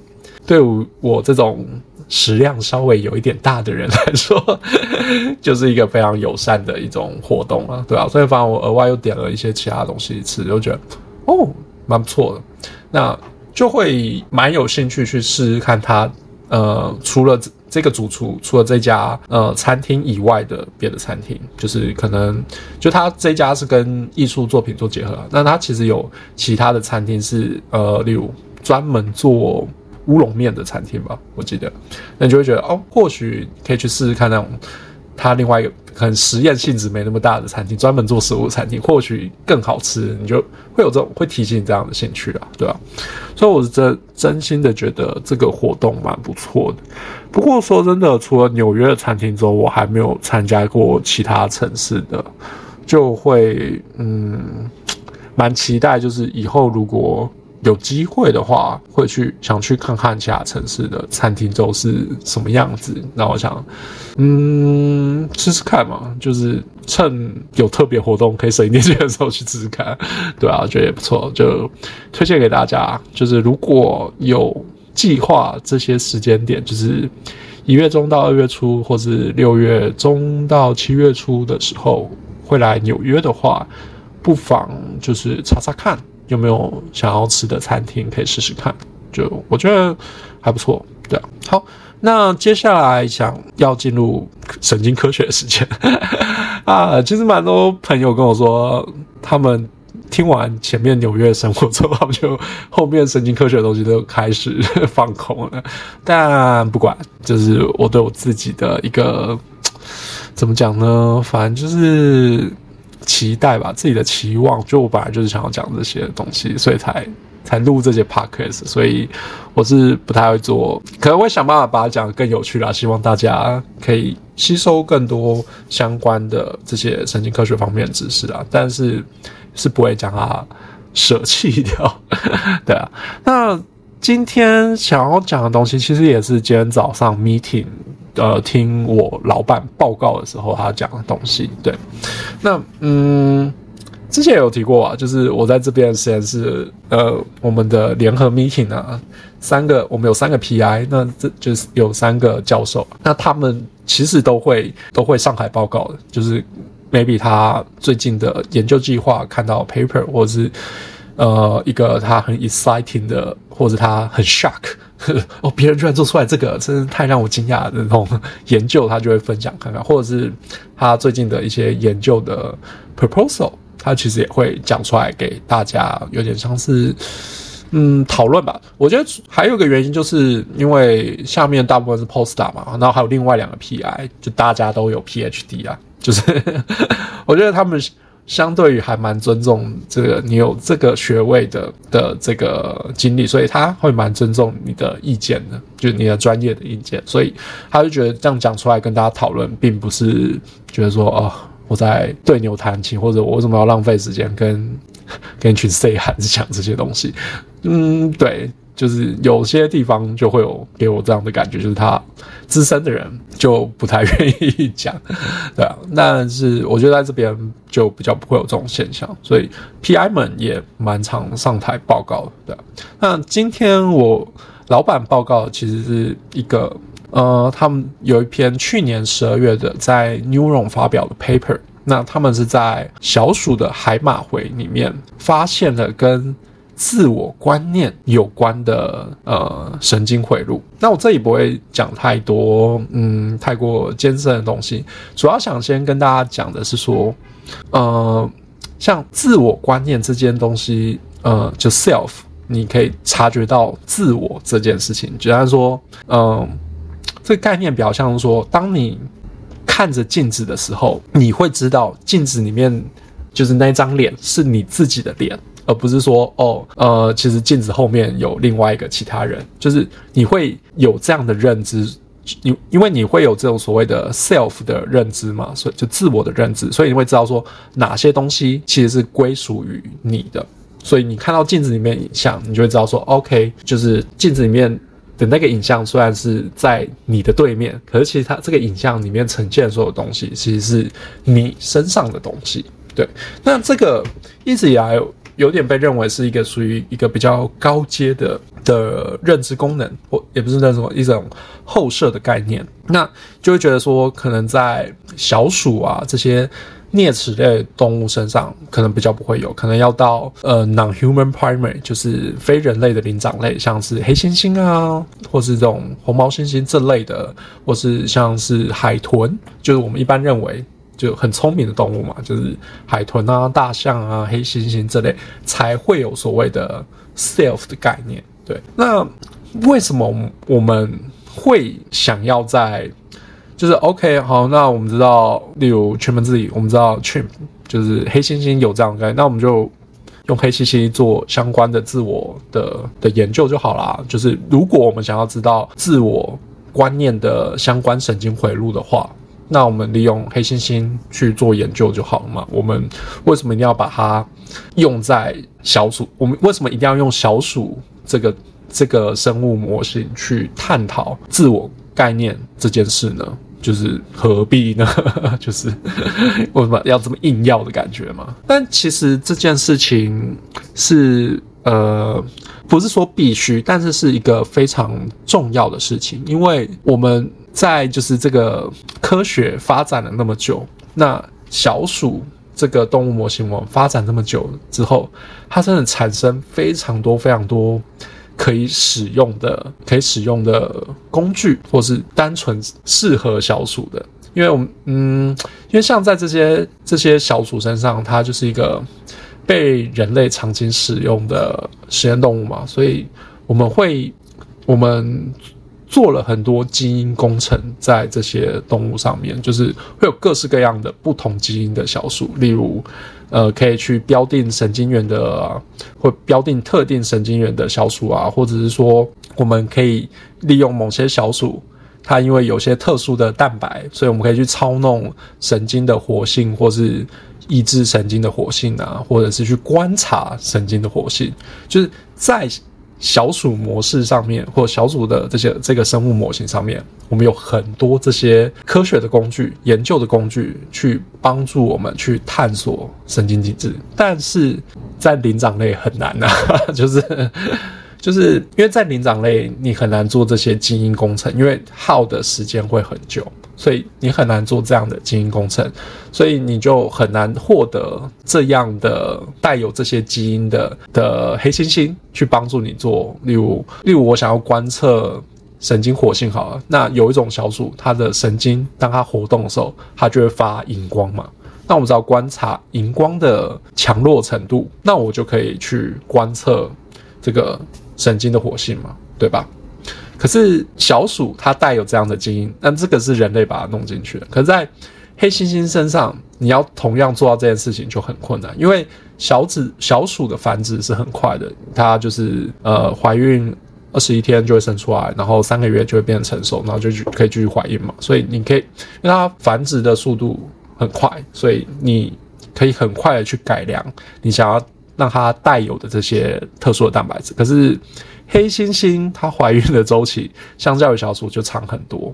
对我我这种食量稍微有一点大的人来说，就是一个非常友善的一种活动了，对啊，所以反正我额外又点了一些其他东西吃，就觉得哦蛮不错的。那就会蛮有兴趣去试试看它，呃，除了这个主厨除了这家呃餐厅以外的别的餐厅，就是可能就他这家是跟艺术作品做结合，那他其实有其他的餐厅是呃，例如专门做乌龙面的餐厅吧，我记得，那你就会觉得哦，或许可以去试试看那种他另外一个。可能实验性质没那么大的餐厅，专门做食物餐厅，或许更好吃，你就会有这种会提起你这样的兴趣啊，对吧？所以我是真真心的觉得这个活动蛮不错的。不过说真的，除了纽约的餐厅之后，我还没有参加过其他城市的，就会嗯，蛮期待，就是以后如果。有机会的话，会去想去看看其他城市的餐厅都是什么样子。那我想，嗯，试试看嘛，就是趁有特别活动可以省一点钱的时候去试试看。对啊，我觉得也不错，就推荐给大家。就是如果有计划这些时间点，就是一月中到二月初，或是六月中到七月初的时候会来纽约的话，不妨就是查查看。有没有想要吃的餐厅可以试试看？就我觉得还不错，对啊。好，那接下来想要进入神经科学的时间啊。其实蛮多朋友跟我说，他们听完前面纽约生活之后，他们就后面神经科学的东西都开始放空了。但不管，就是我对我自己的一个怎么讲呢？反正就是。期待吧，自己的期望，就我本来就是想要讲这些东西，所以才才录这些 podcast，所以我是不太会做，可能会想办法把它讲得更有趣啦，希望大家可以吸收更多相关的这些神经科学方面的知识啊，但是是不会将它舍弃掉，对啊。那今天想要讲的东西，其实也是今天早上 meeting。呃，听我老板报告的时候，他讲的东西，对，那嗯，之前有提过啊，就是我在这边实验室，呃，我们的联合 meeting 啊，三个，我们有三个 PI，那这就是有三个教授，那他们其实都会都会上海报告的，就是 maybe 他最近的研究计划看到 paper，或者是呃一个他很 exciting 的，或者他很 shock。哦，别人居然做出来这个，真是太让我惊讶的那种研究，他就会分享看看，或者是他最近的一些研究的 proposal，他其实也会讲出来给大家，有点像是嗯讨论吧。我觉得还有一个原因，就是因为下面大部分是 postdoc 嘛，然后还有另外两个 PI，就大家都有 PhD 啊，就是 我觉得他们。相对于还蛮尊重这个你有这个学位的的这个经历，所以他会蛮尊重你的意见的，就你的专业的意见，所以他就觉得这样讲出来跟大家讨论，并不是觉得说哦我在对牛弹琴，或者我为什么要浪费时间跟跟一群 say 汉子讲这些东西，嗯，对。就是有些地方就会有给我这样的感觉，就是他资深的人就不太愿意讲，对啊。但是我觉得在这边就比较不会有这种现象，所以 PI 们也蛮常上台报告的，那今天我老板报告其实是一个，呃，他们有一篇去年十二月的在 Neuron 发表的 paper，那他们是在小鼠的海马回里面发现了跟自我观念有关的呃神经回路，那我这里不会讲太多，嗯，太过艰深的东西，主要想先跟大家讲的是说，呃，像自我观念这件东西，呃，就 self，你可以察觉到自我这件事情，就像说，嗯、这个概念比较像是说，当你看着镜子的时候，你会知道镜子里面就是那张脸是你自己的脸。而不是说哦，呃，其实镜子后面有另外一个其他人，就是你会有这样的认知，因因为你会有这种所谓的 self 的认知嘛，所以就自我的认知，所以你会知道说哪些东西其实是归属于你的，所以你看到镜子里面影像，你就会知道说，OK，就是镜子里面的那个影像虽然是在你的对面，可是其实它这个影像里面呈现的所有东西，其实是你身上的东西。对，那这个一直以来有点被认为是一个属于一个比较高阶的的认知功能，或也不是那种一种后设的概念，那就会觉得说，可能在小鼠啊这些啮齿类动物身上，可能比较不会有，可能要到呃 non-human primate，就是非人类的灵长类，像是黑猩猩啊，或是这种红毛猩猩这类的，或是像是海豚，就是我们一般认为。就很聪明的动物嘛，就是海豚啊、大象啊、黑猩猩这类才会有所谓的 self 的概念。对，那为什么我们会想要在就是 OK 好？那我们知道，例如全文字里，我们知道 chim 就是黑猩猩有这样的概念，那我们就用黑猩猩做相关的自我的的研究就好啦。就是如果我们想要知道自我观念的相关神经回路的话。那我们利用黑猩猩去做研究就好了嘛？我们为什么一定要把它用在小鼠？我们为什么一定要用小鼠这个这个生物模型去探讨自我概念这件事呢？就是何必呢？就是为什么要这么硬要的感觉嘛？但其实这件事情是呃，不是说必须，但是是一个非常重要的事情，因为我们。在就是这个科学发展了那么久，那小鼠这个动物模型，我们发展那么久之后，它真的产生非常多非常多可以使用的、可以使用的工具，或是单纯适合小鼠的。因为我们，嗯，因为像在这些这些小鼠身上，它就是一个被人类长期使用的实验动物嘛，所以我们会，我们。做了很多基因工程在这些动物上面，就是会有各式各样的不同基因的小鼠，例如，呃，可以去标定神经元的，或标定特定神经元的小鼠啊，或者是说，我们可以利用某些小鼠，它因为有些特殊的蛋白，所以我们可以去操弄神经的活性，或是抑制神经的活性啊，或者是去观察神经的活性，就是在。小鼠模式上面，或小鼠的这些这个生物模型上面，我们有很多这些科学的工具、研究的工具，去帮助我们去探索神经机制。但是在灵长类很难呐、啊，就是就是因为在灵长类，你很难做这些基因工程，因为耗的时间会很久。所以你很难做这样的基因工程，所以你就很难获得这样的带有这些基因的的黑猩猩去帮助你做。例如，例如我想要观测神经活性好了，那有一种小鼠，它的神经当它活动的时候，它就会发荧光嘛。那我们只要观察荧光的强弱程度，那我就可以去观测这个神经的活性嘛，对吧？可是小鼠它带有这样的基因，那这个是人类把它弄进去的。可是在黑猩猩身上，你要同样做到这件事情就很困难，因为小子小鼠的繁殖是很快的，它就是呃怀孕二十一天就会生出来，然后三个月就会变成熟，然后就可以继续怀孕嘛。所以你可以，因为它繁殖的速度很快，所以你可以很快的去改良你想要让它带有的这些特殊的蛋白质。可是黑猩猩它怀孕的周期相较于小鼠就长很多，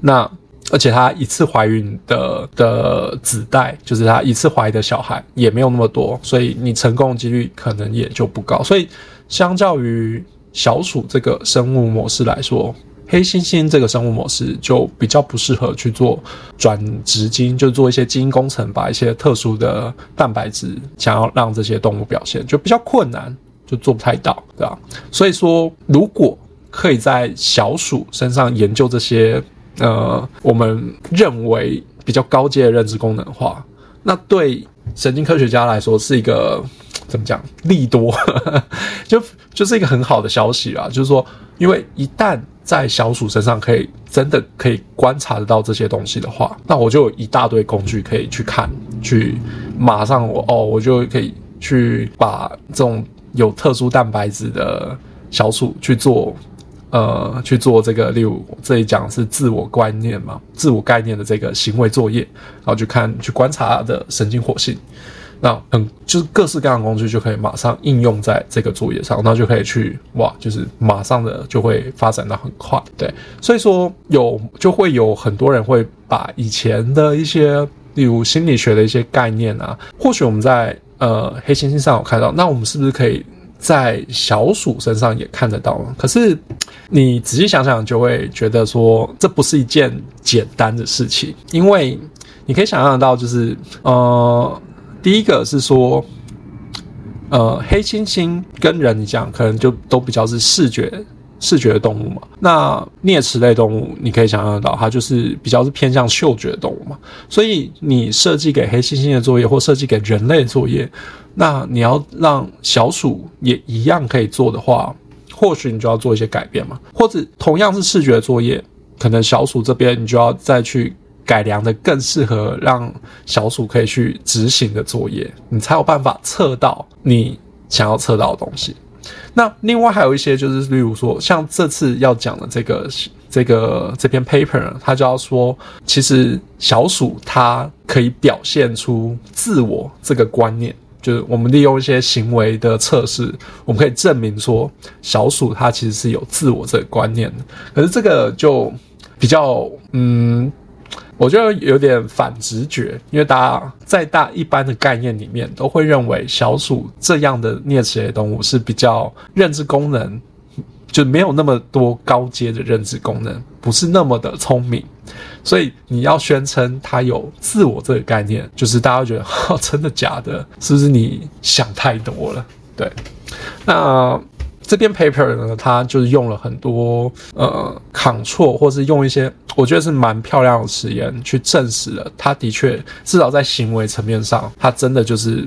那而且它一次怀孕的的子代，就是它一次怀的小孩也没有那么多，所以你成功的几率可能也就不高。所以相较于小鼠这个生物模式来说，黑猩猩这个生物模式就比较不适合去做转植基因，就做一些基因工程，把一些特殊的蛋白质想要让这些动物表现，就比较困难。就做不太到，对吧？所以说，如果可以在小鼠身上研究这些，呃，我们认为比较高阶的认知功能的话，那对神经科学家来说是一个怎么讲利多，就就是一个很好的消息啊。就是说，因为一旦在小鼠身上可以真的可以观察得到这些东西的话，那我就有一大堆工具可以去看，去马上我哦，我就可以去把这种。有特殊蛋白质的小鼠去做，呃，去做这个，例如这里讲是自我观念嘛，自我概念的这个行为作业，然后去看去观察它的神经活性，那很，就是各式各样工具就可以马上应用在这个作业上，然后就可以去哇，就是马上的就会发展得很快，对，所以说有就会有很多人会把以前的一些，例如心理学的一些概念啊，或许我们在。呃黑猩猩上有看到，那我们是不是可以在小鼠身上也看得到呢？可是 你仔细想想，就会觉得说这不是一件简单的事情，因为你可以想象到，就是呃，第一个是说，呃，黑猩猩跟人一样，可能就都比较是视觉。视觉动物嘛，那啮齿类动物你可以想象到，它就是比较是偏向嗅觉动物嘛。所以你设计给黑猩猩的作业，或设计给人类的作业，那你要让小鼠也一样可以做的话，或许你就要做一些改变嘛。或者同样是视觉作业，可能小鼠这边你就要再去改良的更适合让小鼠可以去执行的作业，你才有办法测到你想要测到的东西。那另外还有一些，就是例如说，像这次要讲的这个这个这篇 paper 呢，它就要说，其实小鼠它可以表现出自我这个观念，就是我们利用一些行为的测试，我们可以证明说，小鼠它其实是有自我这个观念的。可是这个就比较嗯。我觉得有点反直觉，因为大家在大一般的概念里面都会认为小鼠这样的啮齿类动物是比较认知功能就没有那么多高阶的认知功能，不是那么的聪明，所以你要宣称它有自我这个概念，就是大家会觉得，哦，真的假的？是不是你想太多了？对，那。这篇 paper 呢，它就是用了很多呃 count 或是用一些我觉得是蛮漂亮的实验去证实了，它的确至少在行为层面上，它真的就是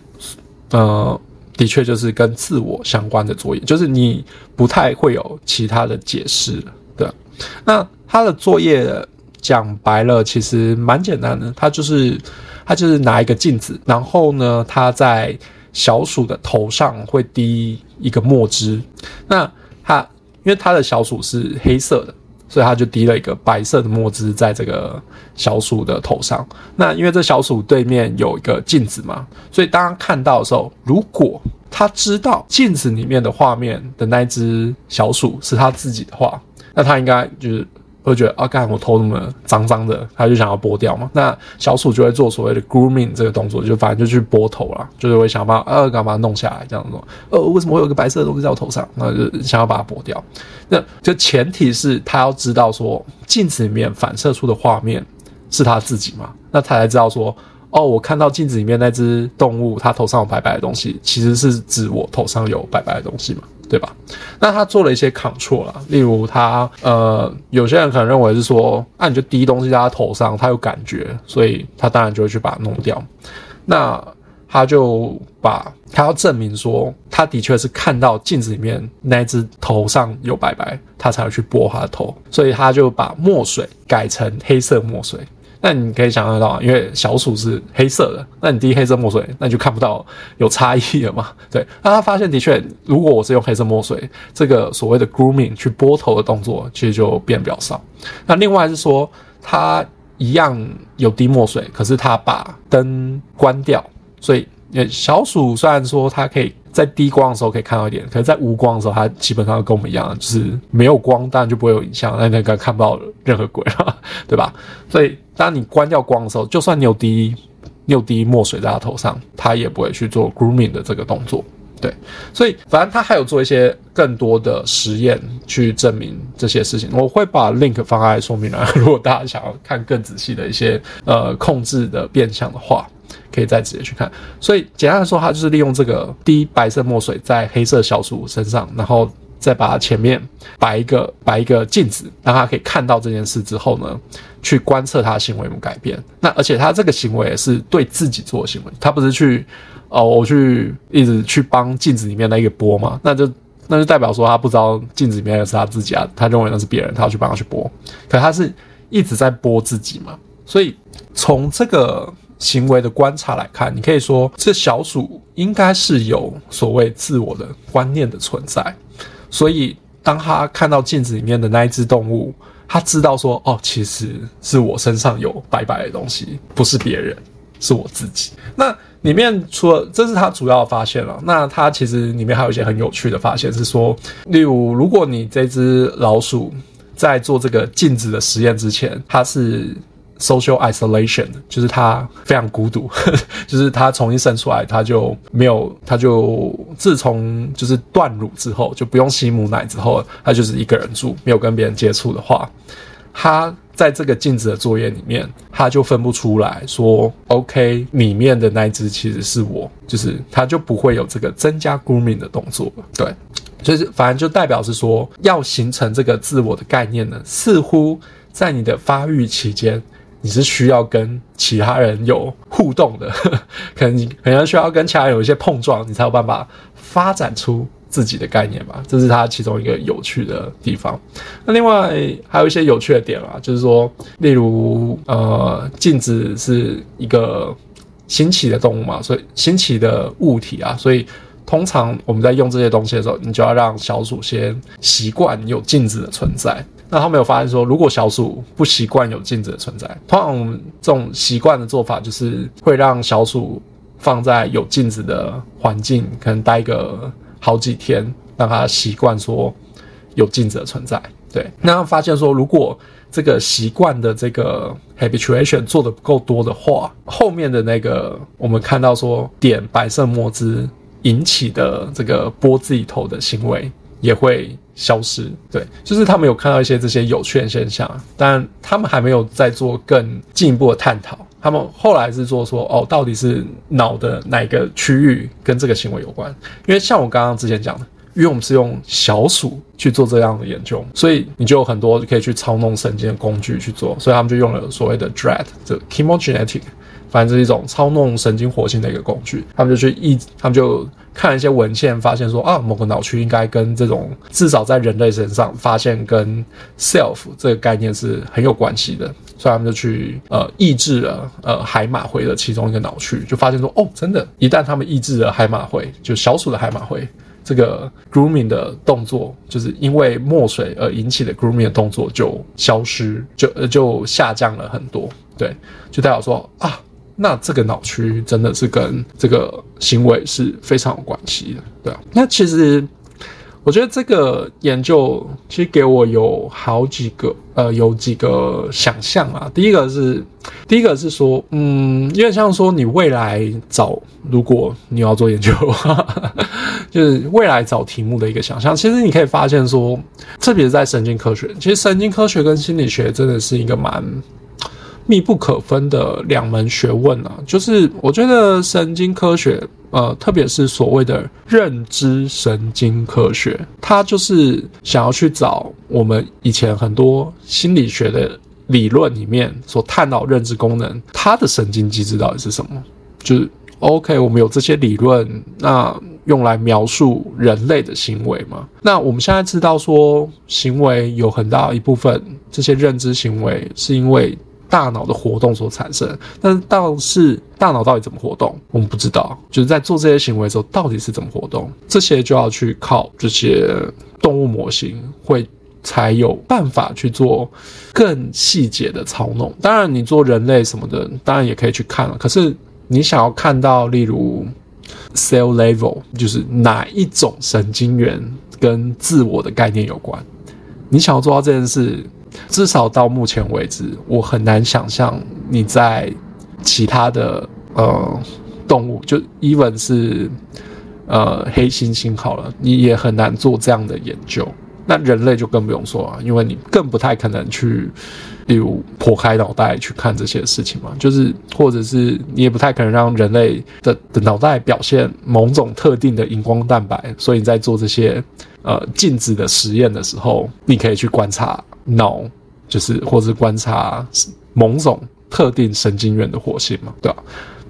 呃的确就是跟自我相关的作业，就是你不太会有其他的解释。对，那它的作业讲白了其实蛮简单的，它就是它就是拿一个镜子，然后呢，它在小鼠的头上会滴一个墨汁，那它因为它的小鼠是黑色的，所以它就滴了一个白色的墨汁在这个小鼠的头上。那因为这小鼠对面有一个镜子嘛，所以当它看到的时候，如果它知道镜子里面的画面的那只小鼠是它自己的话，那它应该就是。会觉得啊，干我头那么脏脏的，他就想要剥掉嘛。那小鼠就会做所谓的 grooming 这个动作，就反正就去剥头了，就是会想办法呃，干嘛弄下来这样子。呃，为什么会有个白色的东西在我头上？那就想要把它剥掉。那就前提是他要知道说，镜子里面反射出的画面是他自己嘛，那他才知道说，哦，我看到镜子里面那只动物，它头上有白白的东西，其实是指我头上有白白的东西嘛。对吧？那他做了一些 control 啦，例如他呃，有些人可能认为是说，那、啊、你就滴东西在他头上，他有感觉，所以他当然就会去把它弄掉。那他就把他要证明说，他的确是看到镜子里面那只头上有白白，他才会去拨他的头，所以他就把墨水改成黑色墨水。那你可以想象到，因为小鼠是黑色的，那你滴黑色墨水，那你就看不到有差异了嘛？对，那他发现的确，如果我是用黑色墨水，这个所谓的 grooming 去拨头的动作，其实就变比较少。那另外是说，他一样有滴墨水，可是他把灯关掉，所以小鼠虽然说它可以。在低光的时候可以看到一点，可是，在无光的时候，它基本上跟我们一样，就是没有光，当然就不会有影像，那那个看不到任何鬼了，对吧？所以，当你关掉光的时候，就算你有滴，你有滴墨水在它头上，它也不会去做 grooming 的这个动作，对。所以，反正他还有做一些更多的实验去证明这些事情。我会把 link 放在说明栏，如果大家想要看更仔细的一些呃控制的变相的话。可以再直接去看，所以简单来说，它就是利用这个滴白色墨水在黑色小鼠身上，然后再把它前面摆一个摆一个镜子，让它可以看到这件事之后呢，去观测它的行为有没有改变。那而且它这个行为也是对自己做的行为，它不是去哦，我去一直去帮镜子里面那个剥嘛，那就那就代表说他不知道镜子里面的是他自己啊，他认为那是别人，他要去帮他去播，可他是一直在播自己嘛，所以从这个。行为的观察来看，你可以说这小鼠应该是有所谓自我的观念的存在，所以当他看到镜子里面的那一只动物，他知道说，哦，其实是我身上有白白的东西，不是别人，是我自己。那里面除了这是他主要的发现了，那他其实里面还有一些很有趣的发现，是说，例如如果你这只老鼠在做这个镜子的实验之前，它是。Social isolation，就是他非常孤独，就是他重新生出来，他就没有，他就自从就是断乳之后，就不用吸母奶之后，他就是一个人住，没有跟别人接触的话，他在这个镜子的作业里面，他就分不出来说，OK，里面的那只其实是我，就是他就不会有这个增加 grooming 的动作，对。就是，反正就代表是说，要形成这个自我的概念呢，似乎在你的发育期间，你是需要跟其他人有互动的，可能你可能需要跟其他人有一些碰撞，你才有办法发展出自己的概念吧。这是它其中一个有趣的地方。那另外还有一些有趣的点啊，就是说，例如呃，镜子是一个新奇的动物嘛，所以新奇的物体啊，所以。通常我们在用这些东西的时候，你就要让小组先习惯有镜子的存在。那他们有发现说，如果小鼠不习惯有镜子的存在，通常我们这种习惯的做法就是会让小鼠放在有镜子的环境，可能待个好几天，让它习惯说有镜子的存在。对，那发现说，如果这个习惯的这个 habituation 做的不够多的话，后面的那个我们看到说点白色墨汁。引起的这个拨自己头的行为也会消失，对，就是他们有看到一些这些有趣的现象，但他们还没有在做更进一步的探讨。他们后来是做说，哦，到底是脑的哪个区域跟这个行为有关？因为像我刚刚之前讲的，因为我们是用小鼠去做这样的研究，所以你就有很多可以去操弄神经的工具去做，所以他们就用了所谓的 DREAD，这 chemogenetic。反正是一种操弄神经活性的一个工具，他们就去一，他们就看一些文献，发现说啊，某个脑区应该跟这种至少在人类身上发现跟 self 这个概念是很有关系的，所以他们就去呃抑制了呃海马回的其中一个脑区，就发现说哦，真的，一旦他们抑制了海马回，就小鼠的海马回，这个 grooming 的动作，就是因为墨水而引起的 grooming 的动作就消失，就就下降了很多，对，就代表说啊。那这个脑区真的是跟这个行为是非常有关系的，对啊。那其实我觉得这个研究其实给我有好几个呃，有几个想象啊。第一个是，第一个是说，嗯，有点像说你未来找，如果你要做研究，就是未来找题目的一个想象。其实你可以发现说，特别是在神经科学，其实神经科学跟心理学真的是一个蛮。密不可分的两门学问啊，就是我觉得神经科学，呃，特别是所谓的认知神经科学，它就是想要去找我们以前很多心理学的理论里面所探讨认知功能，它的神经机制到底是什么？就是 OK，我们有这些理论，那用来描述人类的行为嘛？那我们现在知道说，行为有很大一部分，这些认知行为是因为。大脑的活动所产生，但是倒是大脑到底怎么活动，我们不知道。就是在做这些行为的时候，到底是怎么活动，这些就要去靠这些动物模型，会才有办法去做更细节的操弄。当然，你做人类什么的，当然也可以去看了。可是你想要看到，例如 cell level，就是哪一种神经元跟自我的概念有关，你想要做到这件事。至少到目前为止，我很难想象你在其他的呃动物，就 even 是呃黑猩猩好了，你也很难做这样的研究。那人类就更不用说了，因为你更不太可能去，例如剖开脑袋去看这些事情嘛。就是或者是你也不太可能让人类的的脑袋表现某种特定的荧光蛋白，所以你在做这些呃镜子的实验的时候，你可以去观察。脑就是，或是观察某种特定神经元的活性嘛，对吧？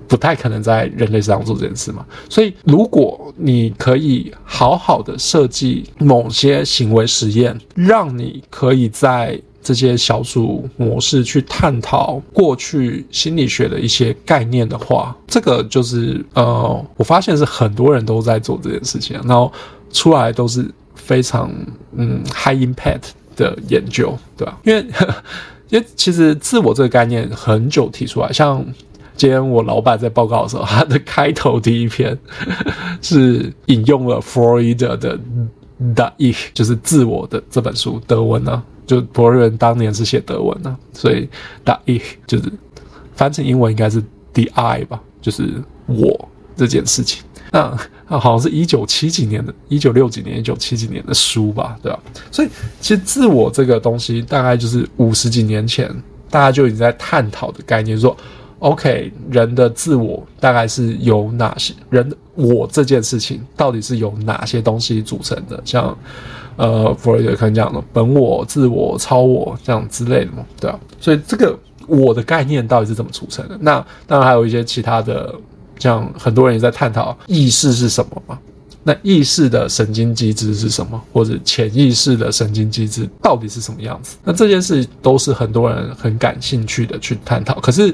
不太可能在人类身上做这件事嘛。所以，如果你可以好好的设计某些行为实验，让你可以在这些小组模式去探讨过去心理学的一些概念的话，这个就是呃，我发现是很多人都在做这件事情，然后出来都是非常嗯 high impact。的研究，对吧？因为，因为其实自我这个概念很久提出来，像今天我老板在报告的时候，他的开头第一篇 是引用了弗洛伊德的《The Ich》，就是自我的这本书，德文呢。就博瑞文当年是写德文啊，所以 the ich 就是翻成英文应该是 the I 吧，就是我这件事情。那那好像是一九七几年的，一九六几年、一九七几年的书吧，对吧？所以其实自我这个东西，大概就是五十几年前大家就已经在探讨的概念，说 OK，人的自我大概是由哪些人？我这件事情到底是由哪些东西组成的？像呃，弗洛伊德可能讲的本我、自我、超我这样之类的嘛，对吧？所以这个我的概念到底是怎么组成的？那当然还有一些其他的。像很多人也在探讨意识是什么嘛？那意识的神经机制是什么？或者潜意识的神经机制到底是什么样子？那这件事都是很多人很感兴趣的去探讨。可是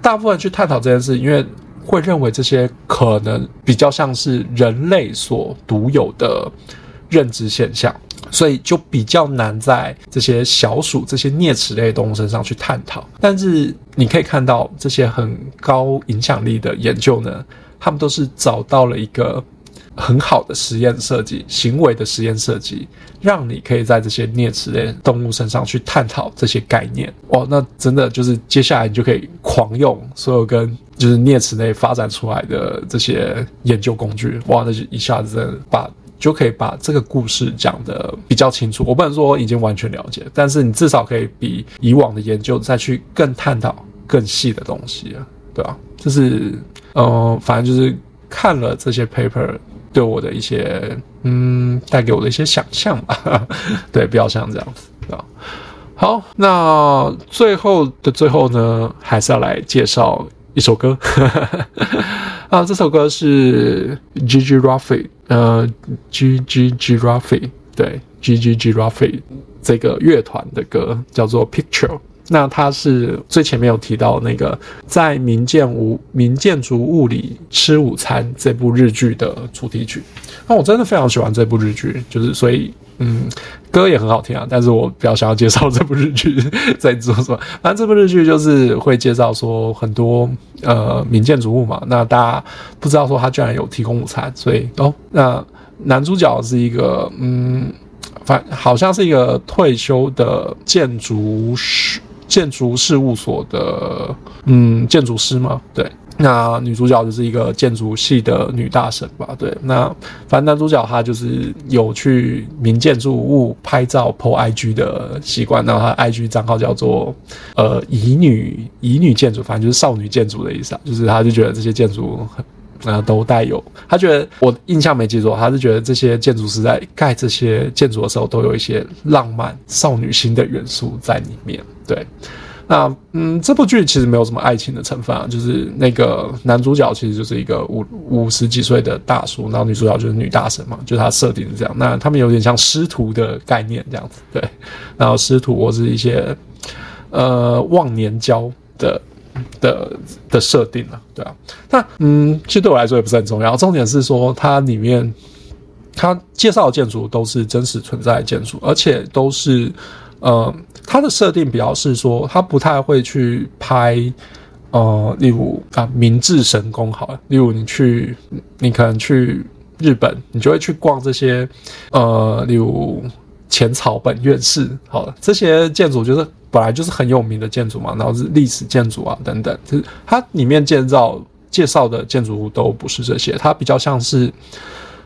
大部分人去探讨这件事，因为会认为这些可能比较像是人类所独有的认知现象。所以就比较难在这些小鼠、这些啮齿类动物身上去探讨。但是你可以看到，这些很高影响力的研究呢，他们都是找到了一个很好的实验设计、行为的实验设计，让你可以在这些啮齿类动物身上去探讨这些概念。哇，那真的就是接下来你就可以狂用所有跟就是啮齿类发展出来的这些研究工具。哇，那就一下子把。就可以把这个故事讲得比较清楚。我不能说已经完全了解，但是你至少可以比以往的研究再去更探讨更细的东西啊，对吧？就是，呃，反正就是看了这些 paper 对我的一些，嗯，带给我的一些想象吧。对，比较像这样子，对吧？好，那最后的最后呢，还是要来介绍一首歌。啊，这首歌是 Gigi Raffi，呃，G G Giraffe 对，G G Giraffe 这个乐团的歌叫做 Picture。那它是最前面有提到那个在民建屋民建筑物里吃午餐这部日剧的主题曲。那我真的非常喜欢这部日剧，就是所以。嗯，歌也很好听啊，但是我比较想要介绍这部日剧 在做什么。反正这部日剧就是会介绍说很多呃民建筑物嘛，那大家不知道说他居然有提供午餐，所以哦，那男主角是一个嗯，反好像是一个退休的建筑师，建筑事务所的嗯建筑师嘛，对。那女主角就是一个建筑系的女大神吧？对，那反正男主角他就是有去民建筑物拍照 po IG 的习惯，然后他 IG 账号叫做呃乙女乙女建筑，反正就是少女建筑的意思啊，就是他就觉得这些建筑很呃都带有，他觉得我印象没记错，他是觉得这些建筑师在盖这些建筑的时候都有一些浪漫少女心的元素在里面，对。那嗯，这部剧其实没有什么爱情的成分啊，就是那个男主角其实就是一个五五十几岁的大叔，然后女主角就是女大神嘛，就是他设定是这样。那他们有点像师徒的概念这样子，对。然后师徒或是一些呃忘年交的的的设定了，对啊。那嗯，其实对我来说也不是很重要，重点是说它里面他介绍的建筑都是真实存在的建筑，而且都是。呃，它的设定比较是说，他不太会去拍，呃，例如啊，明治神宫好了，例如你去，你可能去日本，你就会去逛这些，呃，例如浅草本院寺，好了，这些建筑就是本来就是很有名的建筑嘛，然后是历史建筑啊等等，就是它里面建造介绍的建筑物都不是这些，它比较像是。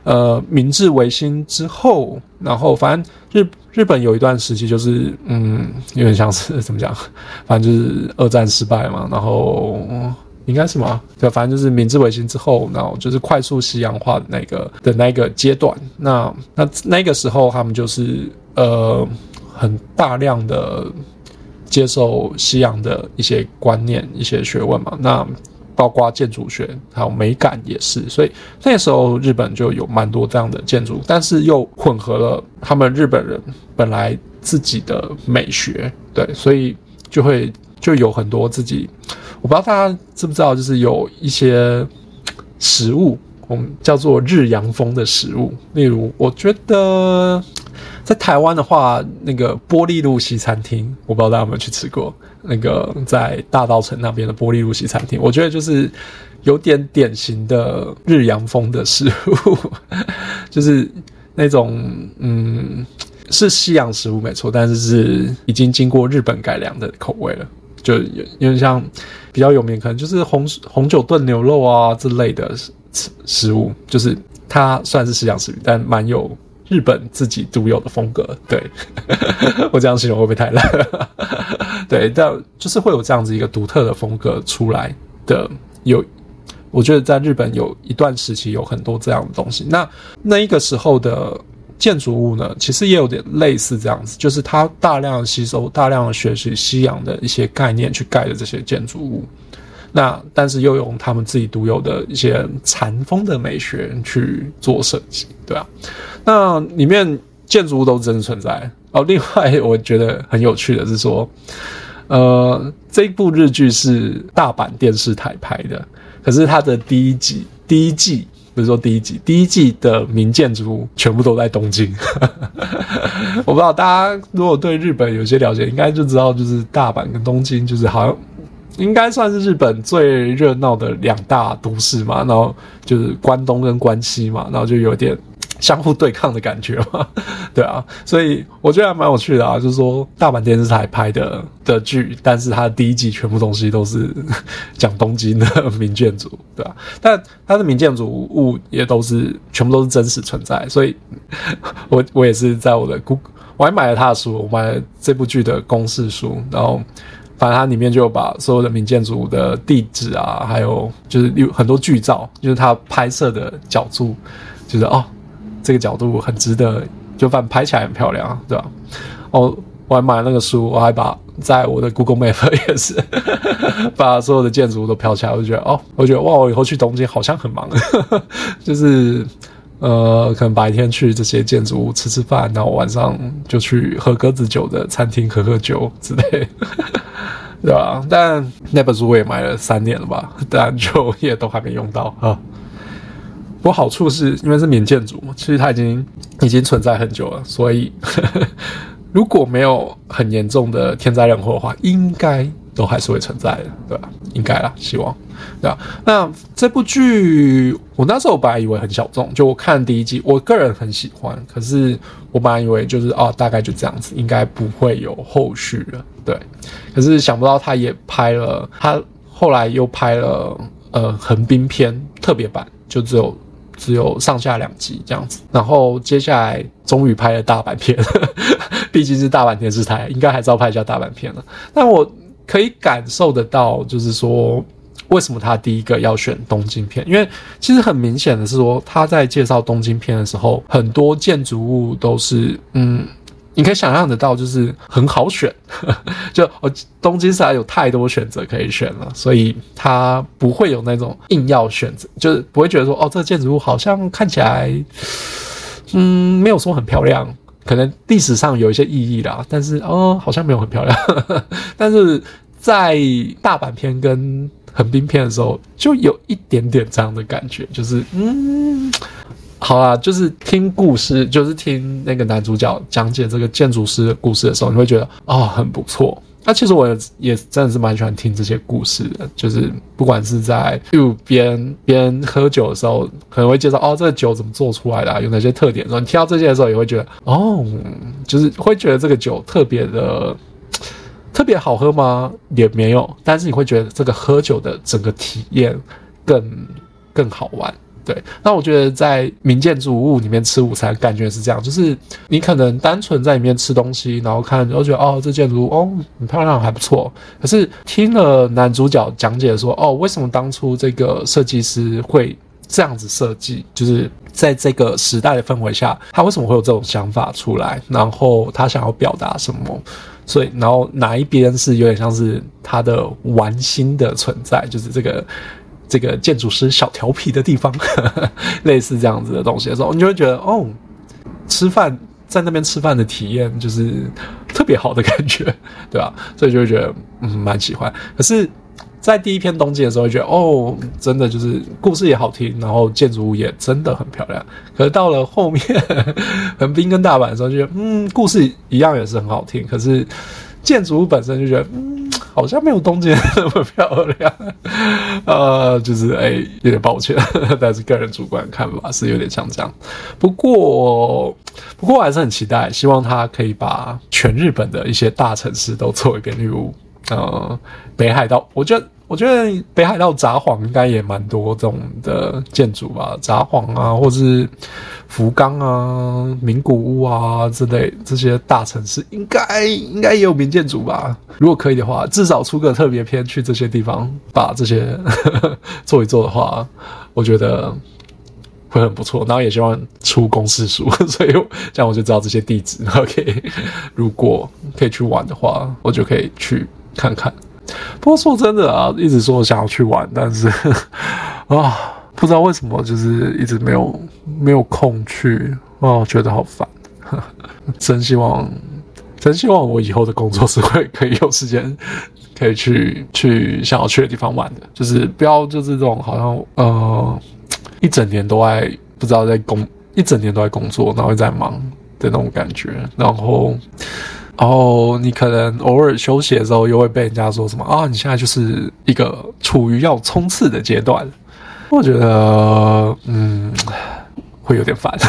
呃，明治维新之后，然后反正日日本有一段时期就是，嗯，有点像是 怎么讲，反正就是二战失败嘛，然后应该是嘛，对，反正就是明治维新之后，然后就是快速西洋化的那个的那个阶段。那那那个时候，他们就是呃，很大量的接受西洋的一些观念、一些学问嘛，那。包括建筑学还有美感也是，所以那时候日本就有蛮多这样的建筑，但是又混合了他们日本人本来自己的美学，对，所以就会就有很多自己，我不知道大家知不知道，就是有一些食物，我们叫做日洋风的食物，例如我觉得在台湾的话，那个玻璃路西餐厅，我不知道大家有没有去吃过。那个在大稻城那边的玻璃路西餐厅，我觉得就是有点典型的日洋风的食物，就是那种嗯，是西洋食物没错，但是是已经经过日本改良的口味了。就有因为像比较有名，可能就是红红酒炖牛肉啊之类的食食物，就是它算是西洋食物，但蛮有日本自己独有的风格。对，我这样形容会不会太烂？对，但就是会有这样子一个独特的风格出来的。有，我觉得在日本有一段时期有很多这样的东西。那那一个时候的。建筑物呢，其实也有点类似这样子，就是它大量吸收、大量的学习西洋的一些概念去盖的这些建筑物，那但是又用他们自己独有的一些禅风的美学去做设计，对啊，那里面建筑物都真实存在哦。另外，我觉得很有趣的是说，呃，这部日剧是大阪电视台拍的，可是它的第一集、第一季。比如说第一季，第一季的名建筑物全部都在东京。我不知道大家如果对日本有些了解，应该就知道，就是大阪跟东京，就是好像应该算是日本最热闹的两大都市嘛。然后就是关东跟关西嘛，然后就有点。相互对抗的感觉嘛，对啊，所以我觉得还蛮有趣的啊。就是说，大阪电视台拍的的剧，但是它第一季全部东西都是讲东京的名建筑，对啊，但它的名建筑物也都是全部都是真实存在，所以我我也是在我的 Google，我还买了他的书，我买了这部剧的公式书，然后反正它里面就把所有的名建筑的地址啊，还有就是有很多剧照，就是它拍摄的角度，就是哦。这个角度很值得，就反正拍起来很漂亮，对吧？哦，我还买了那个书，我还把在我的 Google Map 也是把所有的建筑物都飘起来，我就觉得哦，我觉得哇，我以后去东京好像很忙，就是呃，可能白天去这些建筑物吃吃饭，然后晚上就去喝鸽子酒的餐厅喝喝酒之类，对吧？但那本书我也买了三年了吧，但就也都还没用到啊。不过好处是因为是免建筑嘛，其实它已经已经存在很久了，所以呵呵 如果没有很严重的天灾人祸的话，应该都还是会存在的，对吧？应该啦，希望，对吧？那这部剧我那时候本来以为很小众，就我看第一季，我个人很喜欢，可是我本来以为就是哦，大概就这样子，应该不会有后续了，对。可是想不到他也拍了，他后来又拍了呃横滨篇特别版，就只有。只有上下两集这样子，然后接下来终于拍了大阪片，毕竟是大阪电视台，应该还是要拍一下大阪片了。但我可以感受得到，就是说为什么他第一个要选东京片，因为其实很明显的是说他在介绍东京片的时候，很多建筑物都是嗯。你可以想象得到，就是很好选，就哦东京实在有太多选择可以选了，所以他不会有那种硬要选择，就是不会觉得说，哦，这个建筑物好像看起来，嗯，没有说很漂亮，可能历史上有一些意义啦，但是哦，好像没有很漂亮，但是在大阪片跟横滨片的时候，就有一点点这样的感觉，就是嗯。好啦，就是听故事，就是听那个男主角讲解这个建筑师的故事的时候，你会觉得哦，很不错。那其实我也也真的是蛮喜欢听这些故事的，就是不管是在路边边喝酒的时候，可能会介绍哦，这个酒怎么做出来的，有哪些特点然后，你听到这些的时候，也会觉得哦，就是会觉得这个酒特别的特别好喝吗？也没有，但是你会觉得这个喝酒的整个体验更更好玩。对，那我觉得在名建筑物里面吃午餐，感觉是这样，就是你可能单纯在里面吃东西，然后看，然后觉得哦，这建筑物哦很漂亮，还不错。可是听了男主角讲解说，哦，为什么当初这个设计师会这样子设计？就是在这个时代的氛围下，他为什么会有这种想法出来？然后他想要表达什么？所以，然后哪一边是有点像是他的玩心的存在？就是这个。这个建筑师小调皮的地方，类似这样子的东西的时候，你就会觉得哦，吃饭在那边吃饭的体验就是特别好的感觉，对吧？所以就会觉得嗯蛮喜欢。可是，在第一篇东京的时候，觉得哦，真的就是故事也好听，然后建筑物也真的很漂亮。可是到了后面 横滨跟大阪的时候，就觉得嗯，故事一样也是很好听，可是建筑物本身就觉得嗯。好像没有东京那么漂亮。呃，就是哎、有点抱歉，但是个人主观看法是有点像这样。不过，不过我还是很期待，希望他可以把全日本的一些大城市都做一遍，例如呃北海道，我觉得。我觉得北海道札幌应该也蛮多这种的建筑吧，札幌啊，或是福冈啊、名古屋啊之类这些大城市，应该应该也有名建筑吧。如果可以的话，至少出个特别篇去这些地方，把这些呵 呵做一做的话，我觉得会很不错。然后也希望出公示书，所以这样我就知道这些地址。OK，如果可以去玩的话，我就可以去看看。不过说真的啊，一直说想要去玩，但是啊，不知道为什么就是一直没有没有空去啊，觉得好烦。真希望，真希望我以后的工作是会可以有时间可以去去想要去的地方玩的，就是不要就是这种好像呃一整年都在不知道在工一整年都在工作，然后在忙的那种感觉，然后。然后你可能偶尔休息的时候，又会被人家说什么啊？你现在就是一个处于要冲刺的阶段。我觉得，嗯，会有点烦。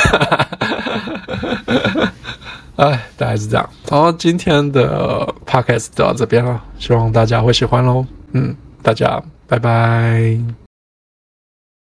哎，大概是这样。好，今天的 podcast 就到这边了，希望大家会喜欢喽。嗯，大家拜拜。